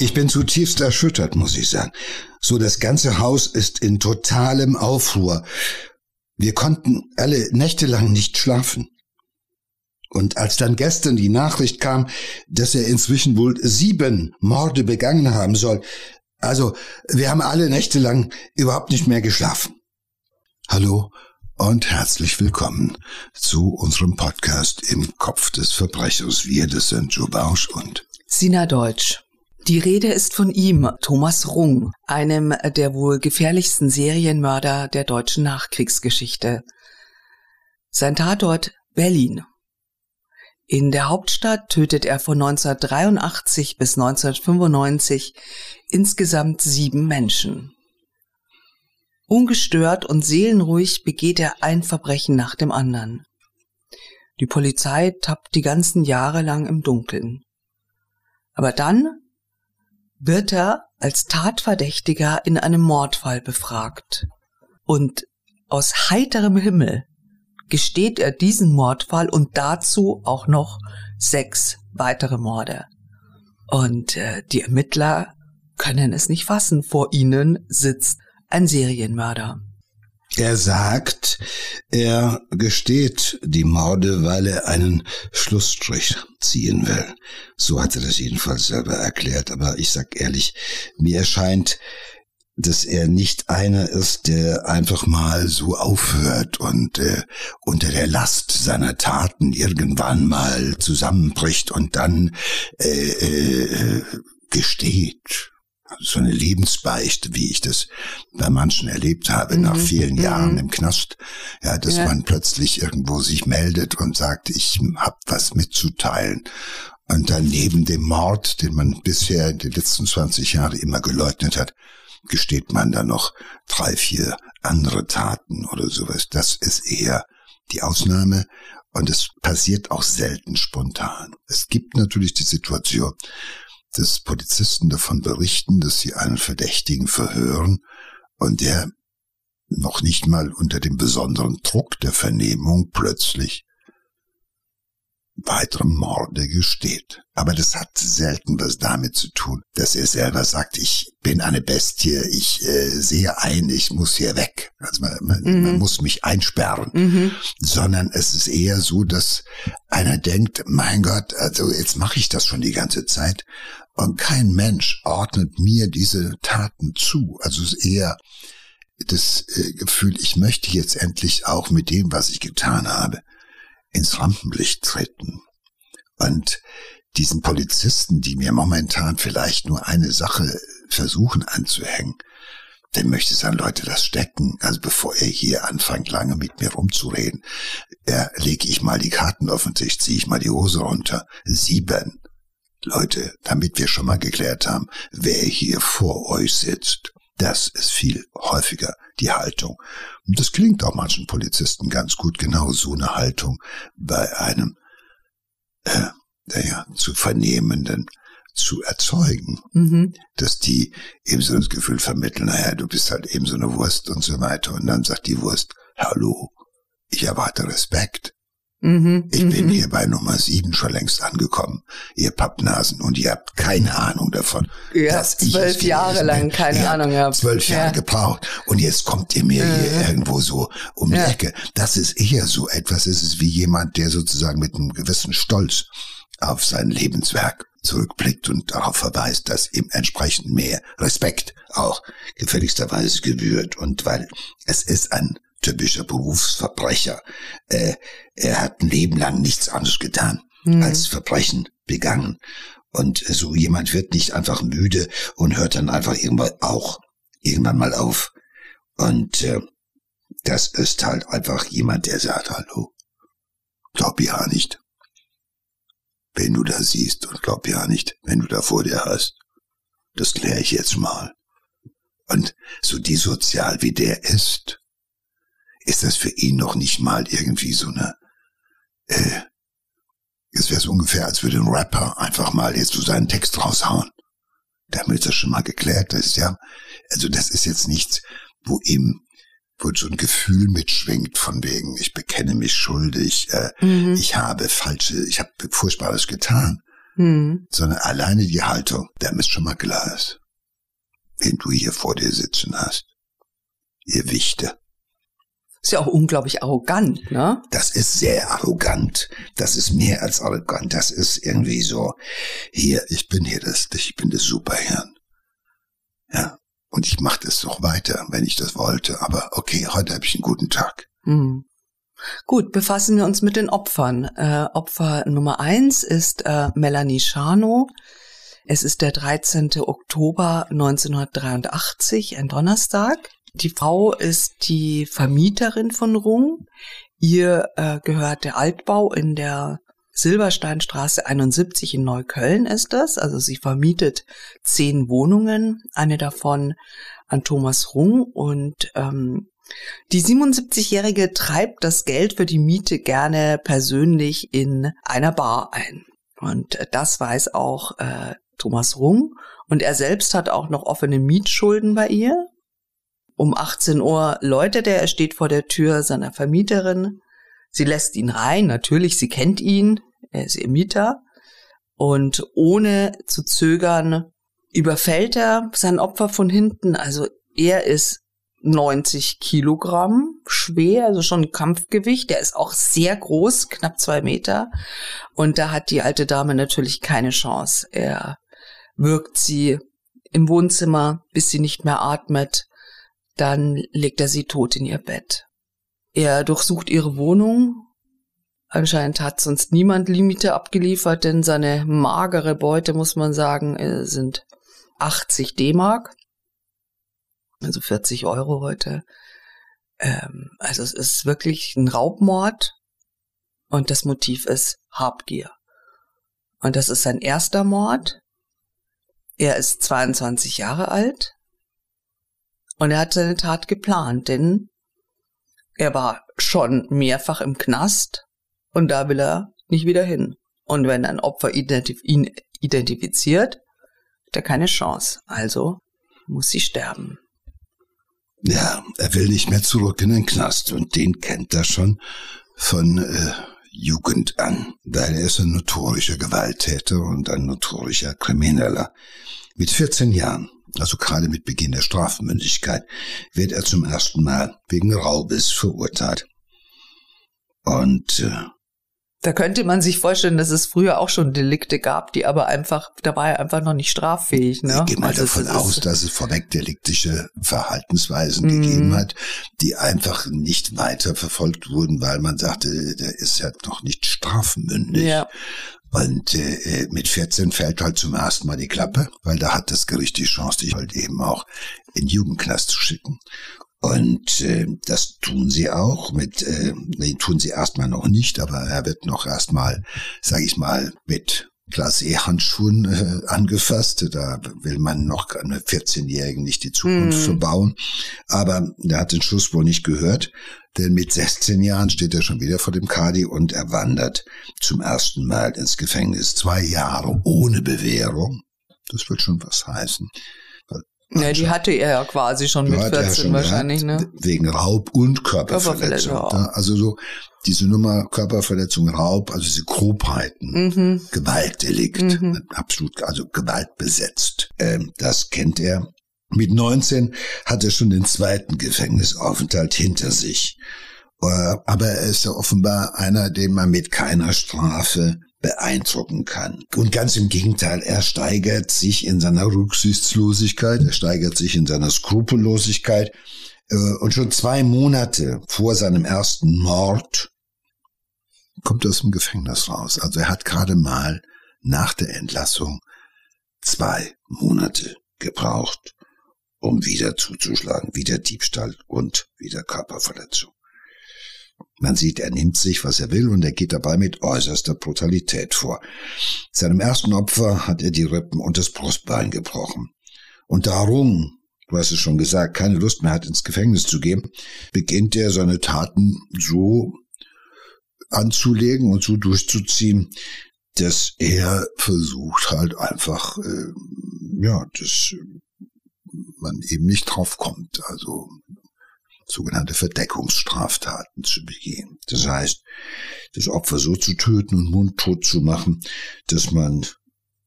Ich bin zutiefst erschüttert, muss ich sagen. So, das ganze Haus ist in totalem Aufruhr. Wir konnten alle nächtelang nicht schlafen. Und als dann gestern die Nachricht kam, dass er inzwischen wohl sieben Morde begangen haben soll, also wir haben alle nächtelang überhaupt nicht mehr geschlafen. Hallo und herzlich willkommen zu unserem Podcast im Kopf des Verbrechers. Wir, das sind Joe Bausch und Sina Deutsch. Die Rede ist von ihm, Thomas Rung, einem der wohl gefährlichsten Serienmörder der deutschen Nachkriegsgeschichte. Sein Tatort Berlin. In der Hauptstadt tötet er von 1983 bis 1995 insgesamt sieben Menschen. Ungestört und seelenruhig begeht er ein Verbrechen nach dem anderen. Die Polizei tappt die ganzen Jahre lang im Dunkeln. Aber dann wird er als Tatverdächtiger in einem Mordfall befragt. Und aus heiterem Himmel gesteht er diesen Mordfall und dazu auch noch sechs weitere Morde. Und äh, die Ermittler können es nicht fassen. Vor ihnen sitzt ein Serienmörder. Er sagt, er gesteht die Morde, weil er einen Schlussstrich ziehen will. So hat er das jedenfalls selber erklärt. Aber ich sag ehrlich, mir erscheint, dass er nicht einer ist, der einfach mal so aufhört und äh, unter der Last seiner Taten irgendwann mal zusammenbricht und dann äh, äh, gesteht so eine Lebensbeichte, wie ich das bei manchen erlebt habe, mhm. nach vielen mhm. Jahren im Knast, ja, dass ja. man plötzlich irgendwo sich meldet und sagt, ich hab was mitzuteilen. Und dann neben dem Mord, den man bisher in den letzten 20 Jahren immer geleugnet hat, gesteht man dann noch drei, vier andere Taten oder sowas. Das ist eher die Ausnahme und es passiert auch selten spontan. Es gibt natürlich die Situation, dass Polizisten davon berichten, dass sie einen Verdächtigen verhören und der noch nicht mal unter dem besonderen Druck der Vernehmung plötzlich weitere Morde gesteht. Aber das hat selten was damit zu tun, dass er selber sagt, ich bin eine Bestie, ich äh, sehe ein, ich muss hier weg. Also man, man, mhm. man muss mich einsperren. Mhm. Sondern es ist eher so, dass einer denkt, mein Gott, also jetzt mache ich das schon die ganze Zeit und kein Mensch ordnet mir diese Taten zu. Also es ist eher das äh, Gefühl, ich möchte jetzt endlich auch mit dem, was ich getan habe, ins Rampenlicht treten. Und diesen Polizisten, die mir momentan vielleicht nur eine Sache versuchen anzuhängen, dann möchte ich sagen, Leute, das stecken. Also bevor ihr hier anfangt, lange mit mir rumzureden, äh, lege ich mal die Karten auf den Tisch, ziehe ich mal die Hose runter. Sieben. Leute, damit wir schon mal geklärt haben, wer hier vor euch sitzt. Das ist viel häufiger die Haltung. Das klingt auch manchen Polizisten ganz gut, genau so eine Haltung bei einem, äh, naja, zu vernehmenden zu erzeugen, mhm. dass die eben so das Gefühl vermitteln, naja, du bist halt eben so eine Wurst und so weiter. Und dann sagt die Wurst, hallo, ich erwarte Respekt. Mhm, ich bin mhm. hier bei Nummer sieben schon längst angekommen, ihr Pappnasen, und ihr habt keine Ahnung davon. Ihr habt zwölf Jahre lang keine ihr Ahnung gehabt. Zwölf Jahre ja. gebraucht. Und jetzt kommt ihr mir mhm. hier irgendwo so um die ja. Ecke. Das ist eher so etwas, es ist wie jemand, der sozusagen mit einem gewissen Stolz auf sein Lebenswerk zurückblickt und darauf verweist, dass ihm entsprechend mehr Respekt auch gefälligsterweise gebührt und weil es ist ein typischer Berufsverbrecher. Äh, er hat ein Leben lang nichts anderes getan mhm. als Verbrechen begangen. Und so jemand wird nicht einfach müde und hört dann einfach irgendwann auch irgendwann mal auf. Und äh, das ist halt einfach jemand, der sagt, hallo, glaub ja nicht. Wenn du da siehst und glaub ja nicht, wenn du da vor dir hast. Das kläre ich jetzt mal. Und so dissozial wie der ist, ist das für ihn noch nicht mal irgendwie so eine, äh, es wäre so ungefähr, als würde ein Rapper einfach mal jetzt so seinen Text raushauen. Damit ist das schon mal geklärt. Das ist ja, also das ist jetzt nichts, wo ihm, wo so ein Gefühl mitschwingt von wegen, ich bekenne mich schuldig, äh, mhm. ich habe falsche, ich habe Furchtbares getan. hm. sondern alleine die Haltung, der ist schon mal klar ist, wen du hier vor dir sitzen hast. Ihr Wichte. Ist ja auch unglaublich arrogant, ne? Das ist sehr arrogant. Das ist mehr als arrogant. Das ist irgendwie so, hier, ich bin hier das, ich bin das Superhirn. Ja. Und ich mache das doch weiter, wenn ich das wollte. Aber okay, heute habe ich einen guten Tag. Hm. Gut, befassen wir uns mit den Opfern. Äh, Opfer Nummer eins ist äh, Melanie Schano. Es ist der 13. Oktober 1983, ein Donnerstag. Die Frau ist die Vermieterin von Rung. Ihr äh, gehört der Altbau in der Silbersteinstraße 71 in Neukölln ist das. Also sie vermietet zehn Wohnungen, eine davon an Thomas Rung und ähm, die 77-Jährige treibt das Geld für die Miete gerne persönlich in einer Bar ein. Und das weiß auch äh, Thomas Rung. Und er selbst hat auch noch offene Mietschulden bei ihr. Um 18 Uhr läutet er, er steht vor der Tür seiner Vermieterin. Sie lässt ihn rein, natürlich, sie kennt ihn, er ist ihr Mieter. Und ohne zu zögern überfällt er sein Opfer von hinten. Also er ist 90 Kilogramm schwer, also schon Kampfgewicht. Der ist auch sehr groß, knapp zwei Meter. Und da hat die alte Dame natürlich keine Chance. Er wirkt sie im Wohnzimmer, bis sie nicht mehr atmet. Dann legt er sie tot in ihr Bett. Er durchsucht ihre Wohnung. Anscheinend hat sonst niemand Limite abgeliefert, denn seine magere Beute, muss man sagen, äh, sind 80 D-Mark also 40 Euro heute. Ähm, also es ist wirklich ein Raubmord und das Motiv ist Habgier. Und das ist sein erster Mord. Er ist 22 Jahre alt und er hat seine Tat geplant, denn er war schon mehrfach im Knast und da will er nicht wieder hin. Und wenn ein Opfer identif ihn identifiziert, hat er keine Chance. Also muss sie sterben. Ja, er will nicht mehr zurück in den Knast und den kennt er schon von äh, Jugend an, weil er ist ein notorischer Gewalttäter und ein notorischer Krimineller. Mit 14 Jahren, also gerade mit Beginn der Strafmündigkeit, wird er zum ersten Mal wegen Raubes verurteilt. Und äh, da könnte man sich vorstellen, dass es früher auch schon Delikte gab, die aber einfach, da war er einfach noch nicht straffähig. Ne? Ich gehe mal also davon aus, dass es vorweg deliktische Verhaltensweisen mm. gegeben hat, die einfach nicht weiter verfolgt wurden, weil man sagte, der ist ja noch nicht strafmündig. Ja. Und äh, mit 14 fällt halt zum ersten Mal die Klappe, weil da hat das Gericht die Chance, dich halt eben auch in Jugendknast zu schicken. Und äh, das tun sie auch mit, äh, nee, tun sie erstmal noch nicht, aber er wird noch erstmal, sage ich mal, mit Glacé-Handschuhen äh, angefasst. Da will man noch einem 14-Jährigen nicht die Zukunft mm. verbauen. Aber er hat den Schuss wohl nicht gehört, denn mit 16 Jahren steht er schon wieder vor dem Kadi und er wandert zum ersten Mal ins Gefängnis. Zwei Jahre ohne Bewährung. Das wird schon was heißen. Ja, die hatte er ja quasi schon mit 14 schon wahrscheinlich, ne? Wegen Raub und Körperverletzung. Körperverletzung also so diese Nummer Körperverletzung, Raub, also diese Grobheiten, mhm. Gewaltdelikt, mhm. absolut, also gewaltbesetzt. Ähm, das kennt er. Mit 19 hat er schon den zweiten Gefängnisaufenthalt hinter sich. Äh, aber er ist ja offenbar einer, den man mit keiner Strafe beeindrucken kann. Und ganz im Gegenteil, er steigert sich in seiner Rücksichtslosigkeit, er steigert sich in seiner Skrupellosigkeit. Äh, und schon zwei Monate vor seinem ersten Mord kommt er aus dem Gefängnis raus. Also er hat gerade mal nach der Entlassung zwei Monate gebraucht, um wieder zuzuschlagen, wieder Diebstahl und wieder Körperverletzung. Man sieht, er nimmt sich, was er will, und er geht dabei mit äußerster Brutalität vor. Seinem ersten Opfer hat er die Rippen und das Brustbein gebrochen. Und darum, du hast es schon gesagt, keine Lust mehr hat, ins Gefängnis zu gehen, beginnt er seine Taten so anzulegen und so durchzuziehen, dass er versucht halt einfach, äh, ja, dass man eben nicht draufkommt. Also sogenannte Verdeckungsstraftaten zu begehen. Das heißt, das Opfer so zu töten und mundtot zu machen, dass man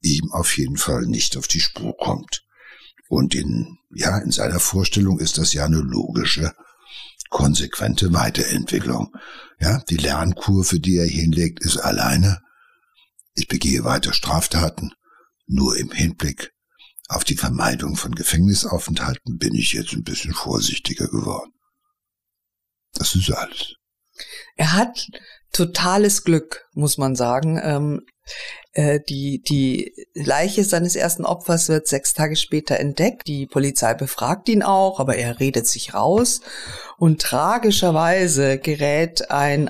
ihm auf jeden Fall nicht auf die Spur kommt. Und in, ja, in seiner Vorstellung ist das ja eine logische, konsequente Weiterentwicklung. Ja, die Lernkurve, die er hinlegt, ist alleine. Ich begehe weiter Straftaten, nur im Hinblick auf die Vermeidung von Gefängnisaufenthalten bin ich jetzt ein bisschen vorsichtiger geworden. Das ist alles. Er hat totales Glück, muss man sagen. Ähm, äh, die, die Leiche seines ersten Opfers wird sechs Tage später entdeckt. Die Polizei befragt ihn auch, aber er redet sich raus. Und tragischerweise gerät ein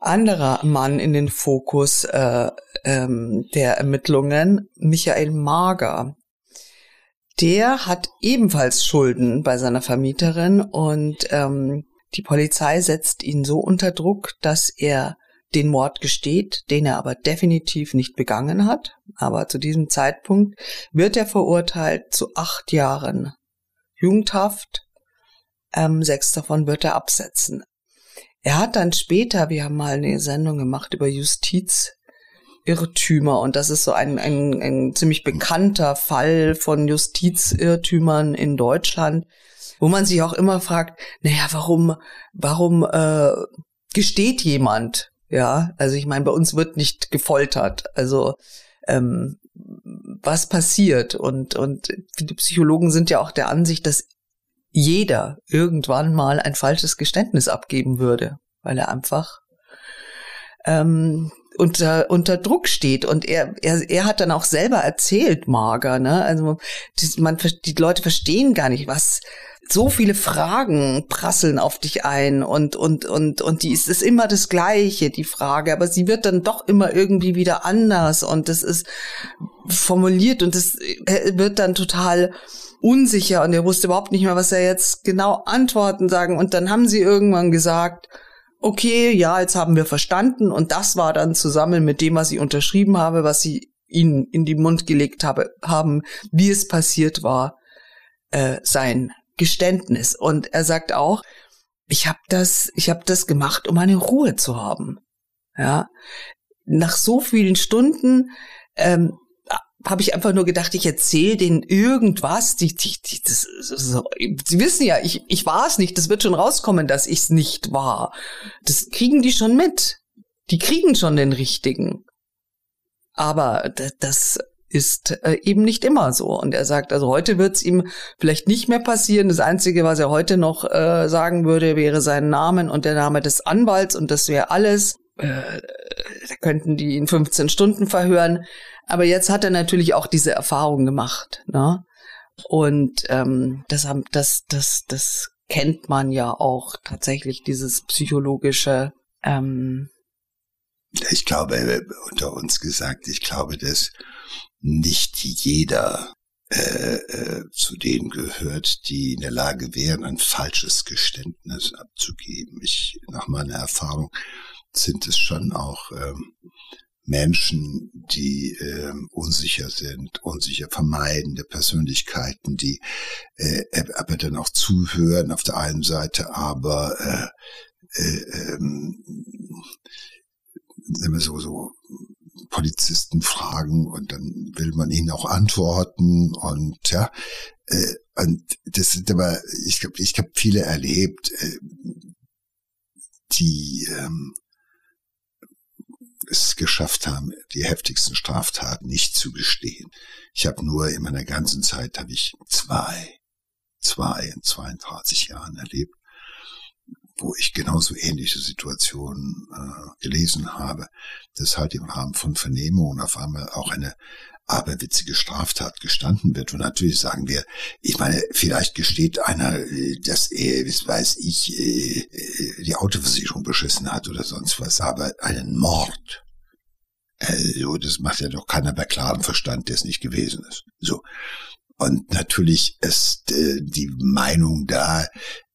anderer Mann in den Fokus äh, ähm, der Ermittlungen, Michael Mager. Der hat ebenfalls Schulden bei seiner Vermieterin und ähm, die Polizei setzt ihn so unter Druck, dass er den Mord gesteht, den er aber definitiv nicht begangen hat. Aber zu diesem Zeitpunkt wird er verurteilt zu acht Jahren Jugendhaft. Ähm, sechs davon wird er absetzen. Er hat dann später, wir haben mal eine Sendung gemacht über Justizirrtümer und das ist so ein, ein, ein ziemlich bekannter Fall von Justizirrtümern in Deutschland, wo man sich auch immer fragt, naja, warum, warum äh, gesteht jemand ja, also ich meine, bei uns wird nicht gefoltert. Also ähm, was passiert? Und, und die Psychologen sind ja auch der Ansicht, dass jeder irgendwann mal ein falsches Geständnis abgeben würde, weil er einfach ähm, unter, unter Druck steht. Und er, er, er hat dann auch selber erzählt, Marger, ne? Also die, man, die Leute verstehen gar nicht, was, so viele Fragen prasseln auf dich ein und und und und die ist, ist immer das gleiche die Frage, aber sie wird dann doch immer irgendwie wieder anders und das ist formuliert und das äh, wird dann total unsicher und er wusste überhaupt nicht mehr, was er jetzt genau antworten sagen und dann haben sie irgendwann gesagt, okay, ja, jetzt haben wir verstanden und das war dann zusammen mit dem, was ich unterschrieben habe, was sie ihnen in die Mund gelegt habe, haben, wie es passiert war, äh, sein Geständnis. Und er sagt auch, ich habe das, ich habe das gemacht, um eine Ruhe zu haben. Ja, nach so vielen Stunden ähm, habe ich einfach nur gedacht, ich erzähle denen irgendwas. Die, die, die, das, so, Sie wissen ja, ich, ich war es nicht. Das wird schon rauskommen, dass ich es nicht war. Das kriegen die schon mit. Die kriegen schon den richtigen. Aber das, ist äh, eben nicht immer so. Und er sagt, also heute wird es ihm vielleicht nicht mehr passieren. Das Einzige, was er heute noch äh, sagen würde, wäre sein Namen und der Name des Anwalts und das wäre alles. Äh, da könnten die ihn 15 Stunden verhören. Aber jetzt hat er natürlich auch diese Erfahrung gemacht. Ne? Und ähm, das, das, das, das kennt man ja auch tatsächlich, dieses psychologische ähm, ich glaube, unter uns gesagt, ich glaube, dass nicht jeder äh, äh, zu denen gehört, die in der Lage wären, ein falsches Geständnis abzugeben. Ich, nach meiner Erfahrung sind es schon auch ähm, Menschen, die äh, unsicher sind, unsicher vermeidende Persönlichkeiten, die äh, aber dann auch zuhören auf der einen Seite, aber äh, äh, ähm, so, so Polizisten fragen und dann will man ihnen auch antworten und ja, äh, und das sind aber, ich glaube, ich habe viele erlebt, äh, die ähm, es geschafft haben, die heftigsten Straftaten nicht zu bestehen. Ich habe nur in meiner ganzen Zeit habe ich zwei, zwei in 32 Jahren erlebt, wo ich genauso ähnliche Situationen äh, gelesen habe, dass halt im Rahmen von Vernehmungen auf einmal auch eine aberwitzige Straftat gestanden wird. Und natürlich sagen wir, ich meine, vielleicht gesteht einer, äh, dass er, wie weiß ich, äh, äh, die Autoversicherung beschissen hat oder sonst was, aber einen Mord. Also, das macht ja doch keiner bei klarem Verstand, der es nicht gewesen ist. So. Und natürlich ist äh, die Meinung da,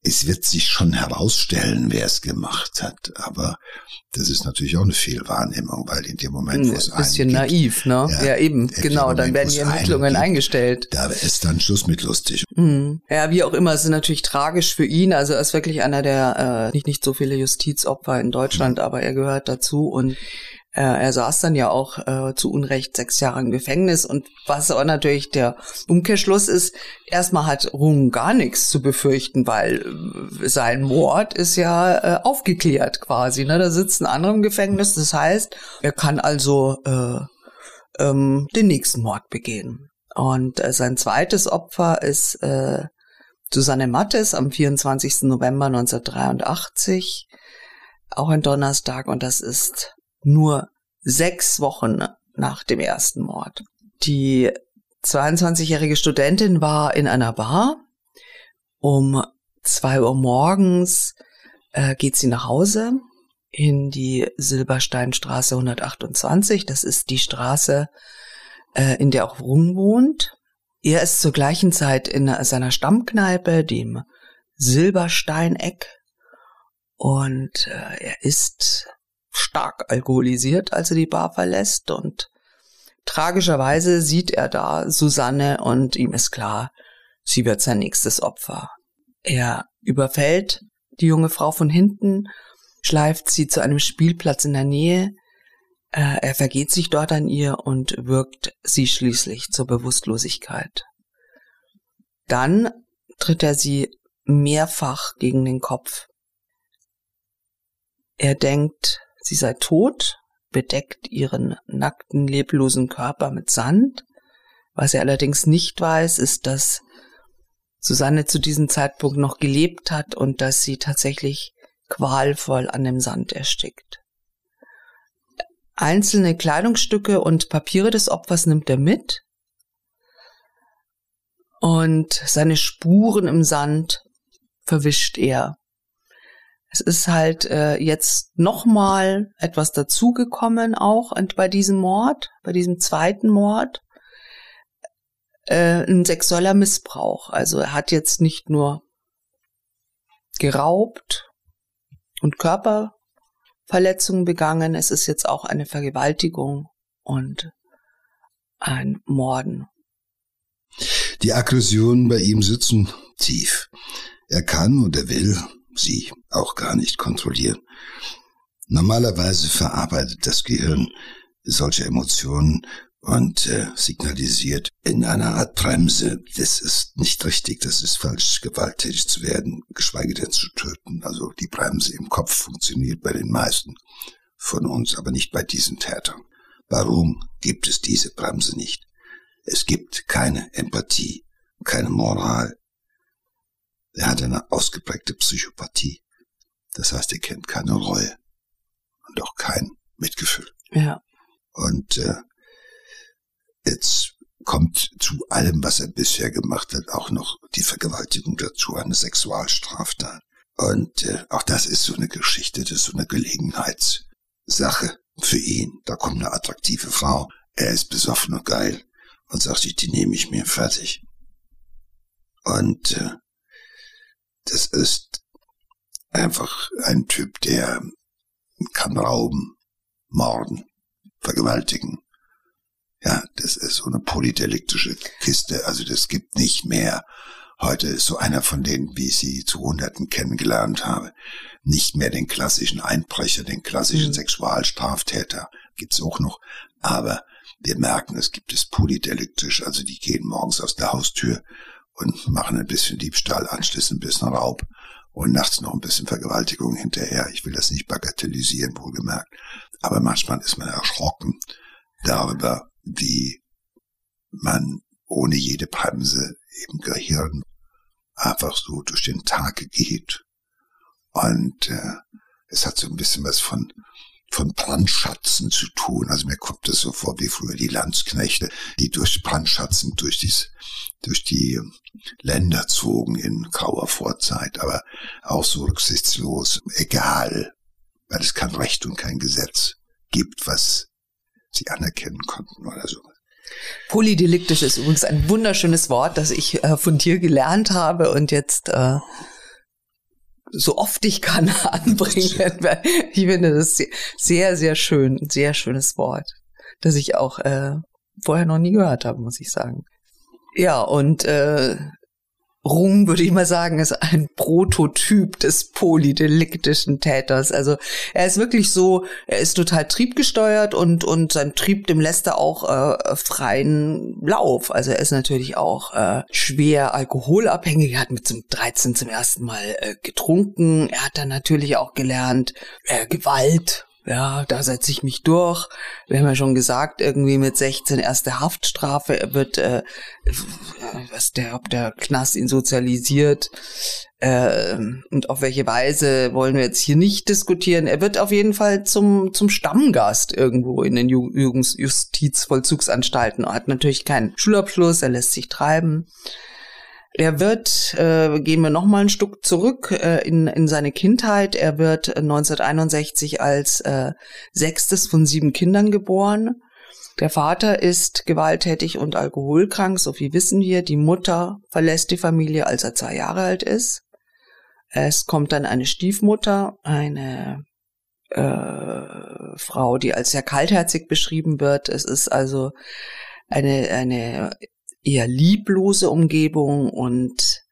es wird sich schon herausstellen, wer es gemacht hat. Aber das ist natürlich auch eine Fehlwahrnehmung, weil in dem Moment, wo es ein bisschen gibt, naiv, ne? Ja, ja eben, genau. Moment, dann werden die Ermittlungen gibt, eingestellt. Da ist dann Schluss mit lustig. Mhm. Ja, wie auch immer, es ist natürlich tragisch für ihn. Also er ist wirklich einer der äh, nicht nicht so viele Justizopfer in Deutschland, mhm. aber er gehört dazu und er saß dann ja auch äh, zu Unrecht sechs Jahre im Gefängnis und was aber natürlich der Umkehrschluss ist, erstmal hat Rung gar nichts zu befürchten, weil äh, sein Mord ist ja äh, aufgeklärt quasi. Ne? Da sitzt ein anderer im Gefängnis, das heißt, er kann also äh, ähm, den nächsten Mord begehen. Und äh, sein zweites Opfer ist äh, Susanne Mattes am 24. November 1983, auch ein Donnerstag, und das ist nur sechs Wochen nach dem ersten Mord. Die 22-jährige Studentin war in einer Bar. Um zwei Uhr morgens äh, geht sie nach Hause in die Silbersteinstraße 128. Das ist die Straße, äh, in der auch Rung wohnt. Er ist zur gleichen Zeit in seiner Stammkneipe, dem Silbersteineck, und äh, er ist stark alkoholisiert, als er die Bar verlässt und tragischerweise sieht er da Susanne und ihm ist klar, sie wird sein nächstes Opfer. Er überfällt die junge Frau von hinten, schleift sie zu einem Spielplatz in der Nähe, äh, er vergeht sich dort an ihr und wirkt sie schließlich zur Bewusstlosigkeit. Dann tritt er sie mehrfach gegen den Kopf. Er denkt, sie sei tot, bedeckt ihren nackten, leblosen Körper mit Sand. Was er allerdings nicht weiß, ist, dass Susanne zu diesem Zeitpunkt noch gelebt hat und dass sie tatsächlich qualvoll an dem Sand erstickt. Einzelne Kleidungsstücke und Papiere des Opfers nimmt er mit und seine Spuren im Sand verwischt er. Es ist halt äh, jetzt nochmal etwas dazugekommen auch bei diesem Mord, bei diesem zweiten Mord. Äh, ein sexueller Missbrauch. Also er hat jetzt nicht nur geraubt und Körperverletzungen begangen, es ist jetzt auch eine Vergewaltigung und ein Morden. Die Aggressionen bei ihm sitzen tief. Er kann und er will sie auch gar nicht kontrollieren. Normalerweise verarbeitet das Gehirn solche Emotionen und äh, signalisiert in einer Art Bremse, das ist nicht richtig, das ist falsch, gewalttätig zu werden, geschweige denn zu töten. Also die Bremse im Kopf funktioniert bei den meisten von uns, aber nicht bei diesen Tätern. Warum gibt es diese Bremse nicht? Es gibt keine Empathie, keine Moral, er hat eine ausgeprägte Psychopathie. Das heißt, er kennt keine Reue und auch kein Mitgefühl. Ja. Und äh, jetzt kommt zu allem, was er bisher gemacht hat, auch noch die Vergewaltigung dazu, eine Sexualstraftat. Und äh, auch das ist so eine Geschichte, das ist so eine Gelegenheitssache für ihn. Da kommt eine attraktive Frau, er ist besoffen und geil und sagt, die nehme ich mir fertig. Und äh, das ist einfach ein Typ, der kann rauben, morden, vergewaltigen. Ja, das ist so eine polydeliktische Kiste. Also das gibt nicht mehr. Heute ist so einer von denen, wie ich sie zu Hunderten kennengelernt habe, nicht mehr den klassischen Einbrecher, den klassischen mhm. Sexualstraftäter. Gibt's auch noch. Aber wir merken, es gibt es polydeliktisch. Also die gehen morgens aus der Haustür und machen ein bisschen Diebstahl, anschließend ein bisschen Raub und nachts noch ein bisschen Vergewaltigung hinterher. Ich will das nicht bagatellisieren, wohlgemerkt. Aber manchmal ist man erschrocken darüber, wie man ohne jede Bremse im Gehirn einfach so durch den Tag geht. Und äh, es hat so ein bisschen was von von Brandschatzen zu tun. Also mir kommt das so vor wie früher die Landsknechte, die durch Brandschatzen durch, dies, durch die Länder zogen in grauer Vorzeit, aber auch so rücksichtslos, egal, weil es kein Recht und kein Gesetz gibt, was sie anerkennen konnten oder so. Polydeliktisch ist übrigens ein wunderschönes Wort, das ich äh, von dir gelernt habe und jetzt äh, so oft ich kann anbringen. Ich finde das sehr, sehr schön, sehr schönes Wort, das ich auch äh, vorher noch nie gehört habe, muss ich sagen. Ja, und äh, Rung, würde ich mal sagen, ist ein Prototyp des polydeliktischen Täters. Also er ist wirklich so, er ist total triebgesteuert und, und sein Trieb, dem lässt er auch äh, freien Lauf. Also er ist natürlich auch äh, schwer alkoholabhängig. Er hat mit zum 13 zum ersten Mal äh, getrunken. Er hat dann natürlich auch gelernt, äh, Gewalt ja, da setze ich mich durch. Wir haben ja schon gesagt, irgendwie mit 16 erste Haftstrafe. Wird, äh, was der, ob der Knast ihn sozialisiert äh, und auf welche Weise wollen wir jetzt hier nicht diskutieren. Er wird auf jeden Fall zum zum Stammgast irgendwo in den Justizvollzugsanstalten. Er hat natürlich keinen Schulabschluss. Er lässt sich treiben. Er wird, äh, gehen wir noch mal ein Stück zurück äh, in, in seine Kindheit. Er wird 1961 als äh, sechstes von sieben Kindern geboren. Der Vater ist gewalttätig und alkoholkrank, so viel wissen wir. Die Mutter verlässt die Familie, als er zwei Jahre alt ist. Es kommt dann eine Stiefmutter, eine äh, Frau, die als sehr kaltherzig beschrieben wird. Es ist also eine, eine eher lieblose Umgebung und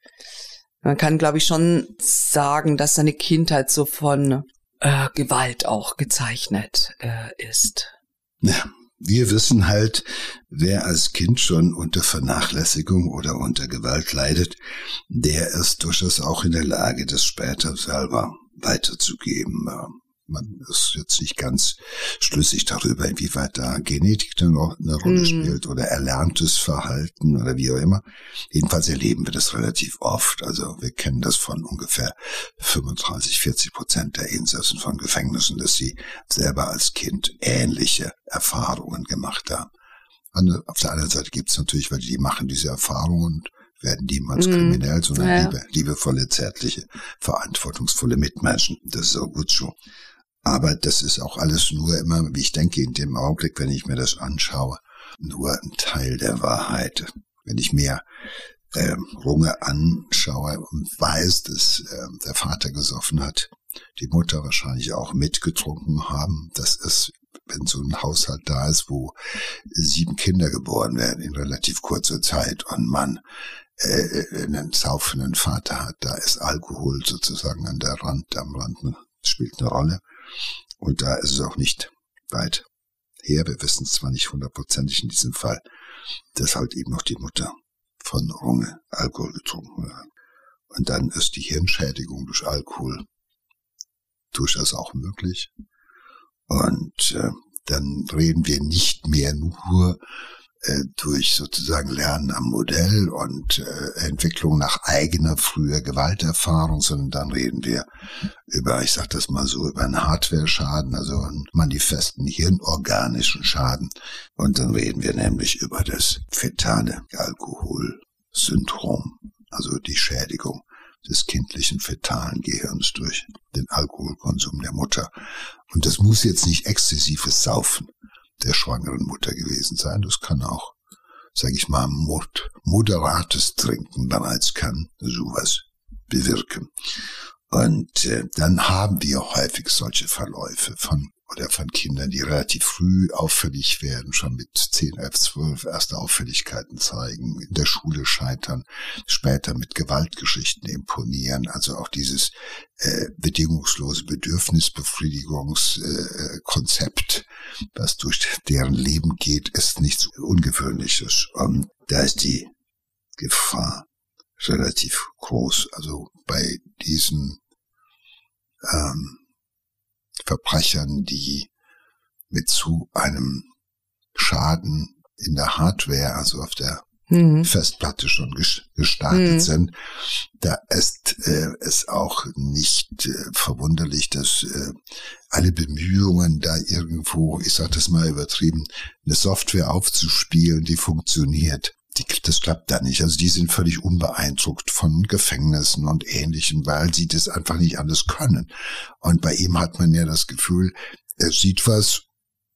man kann, glaube ich, schon sagen, dass seine Kindheit so von äh, Gewalt auch gezeichnet äh, ist. Ja, wir wissen halt, wer als Kind schon unter Vernachlässigung oder unter Gewalt leidet, der ist durchaus auch in der Lage, das später selber weiterzugeben man ist jetzt nicht ganz schlüssig darüber, inwieweit da Genetik eine Rolle mhm. spielt oder erlerntes Verhalten oder wie auch immer. Jedenfalls erleben wir das relativ oft. Also wir kennen das von ungefähr 35, 40 Prozent der Insassen von Gefängnissen, dass sie selber als Kind ähnliche Erfahrungen gemacht haben. Auf der anderen Seite gibt es natürlich, weil die machen diese Erfahrungen und werden niemals mm. kriminell, sondern ja. liebe, liebevolle, zärtliche, verantwortungsvolle Mitmenschen. Das ist auch gut so. Aber das ist auch alles nur immer, wie ich denke, in dem Augenblick, wenn ich mir das anschaue, nur ein Teil der Wahrheit. Wenn ich mir äh, Runge anschaue und weiß, dass äh, der Vater gesoffen hat, die Mutter wahrscheinlich auch mitgetrunken haben, das ist, wenn so ein Haushalt da ist, wo sieben Kinder geboren werden in relativ kurzer Zeit und man äh, einen saufenden Vater hat, da ist Alkohol sozusagen an der Rand, am Rand, spielt eine Rolle. Und da ist es auch nicht weit her. Wir wissen zwar nicht hundertprozentig in diesem Fall, dass halt eben noch die Mutter von Runge Alkohol getrunken hat. Und dann ist die Hirnschädigung durch Alkohol durchaus auch möglich. Und äh, dann reden wir nicht mehr nur durch sozusagen Lernen am Modell und äh, Entwicklung nach eigener früher Gewalterfahrung, sondern dann reden wir über, ich sag das mal so, über einen Hardware-Schaden, also einen manifesten hirnorganischen Schaden. Und dann reden wir nämlich über das fetale Alkoholsyndrom, also die Schädigung des kindlichen fetalen Gehirns durch den Alkoholkonsum der Mutter. Und das muss jetzt nicht exzessives Saufen der schwangeren Mutter gewesen sein. Das kann auch, sage ich mal, mod moderates Trinken bereits kann sowas bewirken. Und äh, dann haben wir häufig solche Verläufe von oder von Kindern, die relativ früh auffällig werden, schon mit 10, 11, 12 erste Auffälligkeiten zeigen, in der Schule scheitern, später mit Gewaltgeschichten imponieren. Also auch dieses äh, bedingungslose Bedürfnisbefriedigungskonzept, äh, was durch deren Leben geht, ist nichts Ungewöhnliches. Und da ist die Gefahr relativ groß. Also bei diesen ähm, Verbrechern, die mit zu einem Schaden in der Hardware, also auf der mhm. Festplatte schon gestartet mhm. sind. Da ist äh, es auch nicht äh, verwunderlich, dass äh, alle Bemühungen da irgendwo, ich sage das mal übertrieben, eine Software aufzuspielen, die funktioniert, die, das klappt da nicht. Also die sind völlig unbeeindruckt von Gefängnissen und Ähnlichem, weil sie das einfach nicht anders können. Und bei ihm hat man ja das Gefühl, er sieht was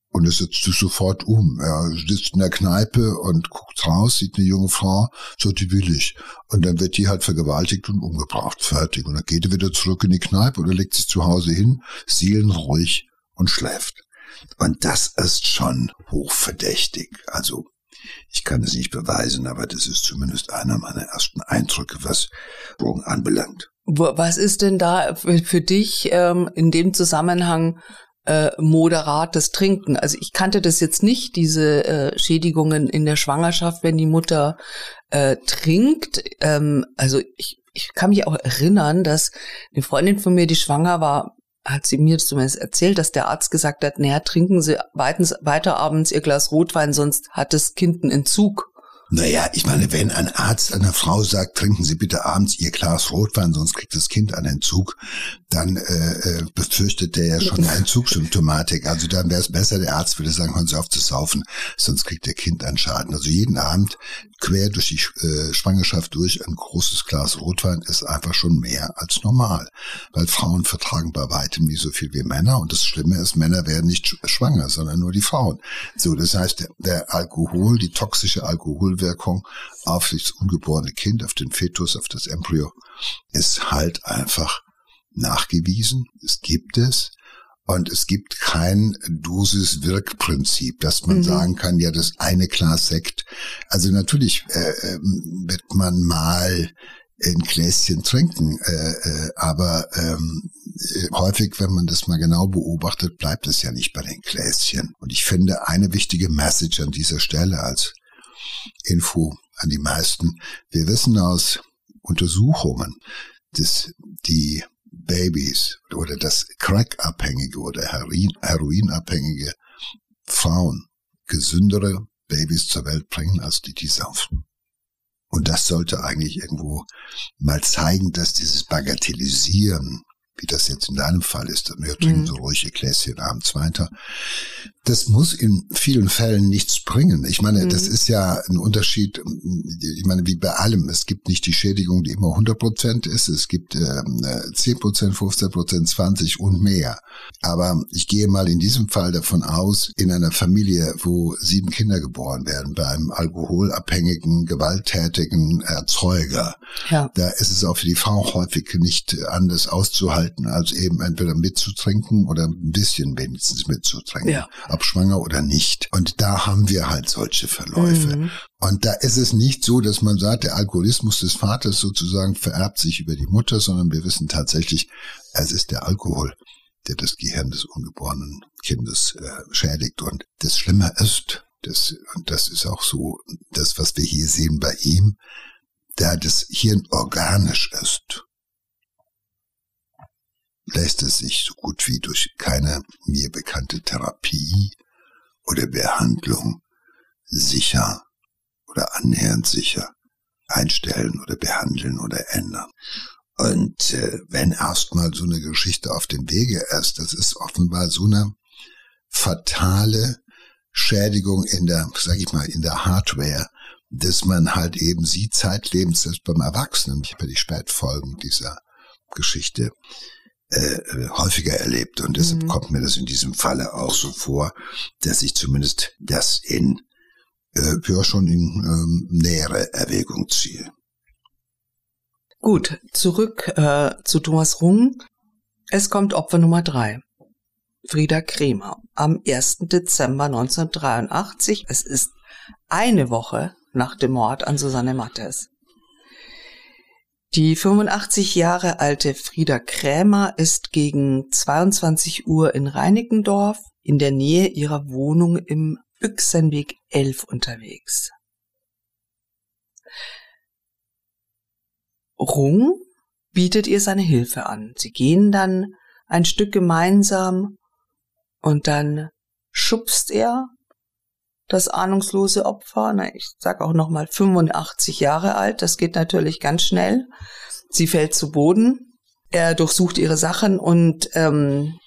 und er setzt sich sofort um. Er sitzt in der Kneipe und guckt raus, sieht eine junge Frau, so die will ich. Und dann wird die halt vergewaltigt und umgebracht, fertig. Und dann geht er wieder zurück in die Kneipe oder legt sich zu Hause hin, seelenruhig und schläft. Und das ist schon hochverdächtig. Also Ich kann es nicht beweisen, aber das ist zumindest einer meiner ersten Eindrücke, was Drogen anbelangt. Was ist denn da für dich ähm, in dem Zusammenhang äh, moderates Trinken? Also ich kannte das jetzt nicht, diese äh, Schädigungen in der Schwangerschaft, wenn die Mutter äh, trinkt. Ähm, also ich, ich kann mich auch erinnern, dass eine Freundin von mir, die schwanger war, hat sie mir zumindest erzählt, dass der Arzt gesagt hat, naja, trinken Sie weiter abends Ihr Glas Rotwein, sonst hat das Kind einen Entzug. Naja, ich meine, wenn ein Arzt einer Frau sagt, trinken Sie bitte abends Ihr Glas Rotwein, sonst kriegt das Kind einen Entzug, dann äh, äh befürchtet der ja schon eine Entzugssymptomatik. Also dann wäre es besser, der Arzt würde sagen, hören Sie auf zu saufen, sonst kriegt der Kind einen Schaden. Also jeden Abend quer durch die äh, Schwangerschaft durch ein großes Glas Rotwein ist einfach schon mehr als normal. Weil Frauen vertragen bei weitem nicht so viel wie Männer. Und das Schlimme ist, Männer werden nicht schwanger, sondern nur die Frauen. So, das heißt, der, der Alkohol, die toxische Alkoholwirkung auf das ungeborene Kind, auf den Fetus, auf das Embryo, ist halt einfach nachgewiesen. Es gibt es. Und es gibt kein Dosis-Wirk-Prinzip, dass man mhm. sagen kann, ja, das eine Glas Sekt. Also natürlich äh, ähm, wird man mal ein Gläschen trinken, äh, äh, aber ähm, äh, häufig, wenn man das mal genau beobachtet, bleibt es ja nicht bei den Gläschen. Und ich finde eine wichtige Message an dieser Stelle als Info an die meisten. Wir wissen aus Untersuchungen, dass die Babys oder das Crack-abhängige oder Heroin, Heroinabhängige Frauen gesündere Babys zur Welt bringen, als die, die saufen. Und das sollte eigentlich irgendwo mal zeigen, dass dieses Bagatellisieren wie das jetzt in deinem Fall ist, wir trinken mhm. so ruhige Gläschen abends weiter. Das muss in vielen Fällen nichts bringen. Ich meine, mhm. das ist ja ein Unterschied, ich meine, wie bei allem. Es gibt nicht die Schädigung, die immer 100 Prozent ist. Es gibt ähm, 10 Prozent, 15 Prozent, 20 und mehr. Aber ich gehe mal in diesem Fall davon aus, in einer Familie, wo sieben Kinder geboren werden, bei einem alkoholabhängigen, gewalttätigen Erzeuger, ja. da ist es auch für die Frau häufig nicht anders auszuhalten, halten, als eben entweder mitzutrinken oder ein bisschen wenigstens mitzutrinken. Ja. Ob schwanger oder nicht. Und da haben wir halt solche Verläufe. Mhm. Und da ist es nicht so, dass man sagt, der Alkoholismus des Vaters sozusagen vererbt sich über die Mutter, sondern wir wissen tatsächlich, es ist der Alkohol, der das Gehirn des ungeborenen Kindes äh, schädigt. Und das Schlimme ist, das, und das ist auch so, das, was wir hier sehen bei ihm, da das Hirn organisch ist lässt es sich so gut wie durch keine mir bekannte Therapie oder Behandlung sicher oder annähernd sicher einstellen oder behandeln oder ändern. Und äh, wenn erstmal so eine Geschichte auf dem Wege ist, das ist offenbar so eine fatale Schädigung in der, sag ich mal, in der Hardware, dass man halt eben sie zeitlebens, selbst beim Erwachsenen, ich habe ja die Spätfolgen dieser Geschichte äh, häufiger erlebt. Und deshalb mhm. kommt mir das in diesem Falle auch so vor, dass ich zumindest das in äh, ja schon in ähm, nähere Erwägung ziehe. Gut, zurück äh, zu Thomas Rung. Es kommt Opfer Nummer drei. Frieda Kremer am 1. Dezember 1983. Es ist eine Woche nach dem Mord an Susanne Mattes. Die 85 Jahre alte Frieda Krämer ist gegen 22 Uhr in Reinickendorf in der Nähe ihrer Wohnung im Büchsenweg 11 unterwegs. Rung bietet ihr seine Hilfe an. Sie gehen dann ein Stück gemeinsam und dann schubst er das ahnungslose Opfer, na, ich sag auch noch mal 85 Jahre alt, das geht natürlich ganz schnell. Sie fällt zu Boden, er durchsucht ihre Sachen und ähm,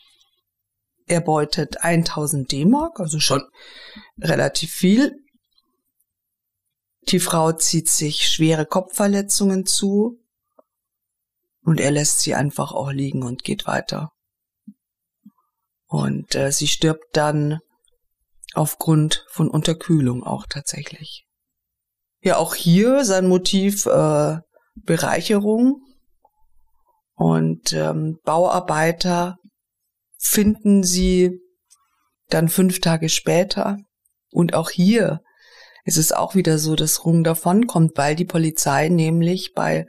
er beutet 1000 D-Mark, also schon relativ viel. Die Frau zieht sich schwere Kopfverletzungen zu und er lässt sie einfach auch liegen und geht weiter. Und äh, sie stirbt dann aufgrund von Unterkühlung auch tatsächlich. Ja, auch hier sein Motiv äh, Bereicherung und ähm, Bauarbeiter finden sie dann fünf Tage später und auch hier Es ist auch wieder so, dass Rung davonkommt, weil die Polizei nämlich bei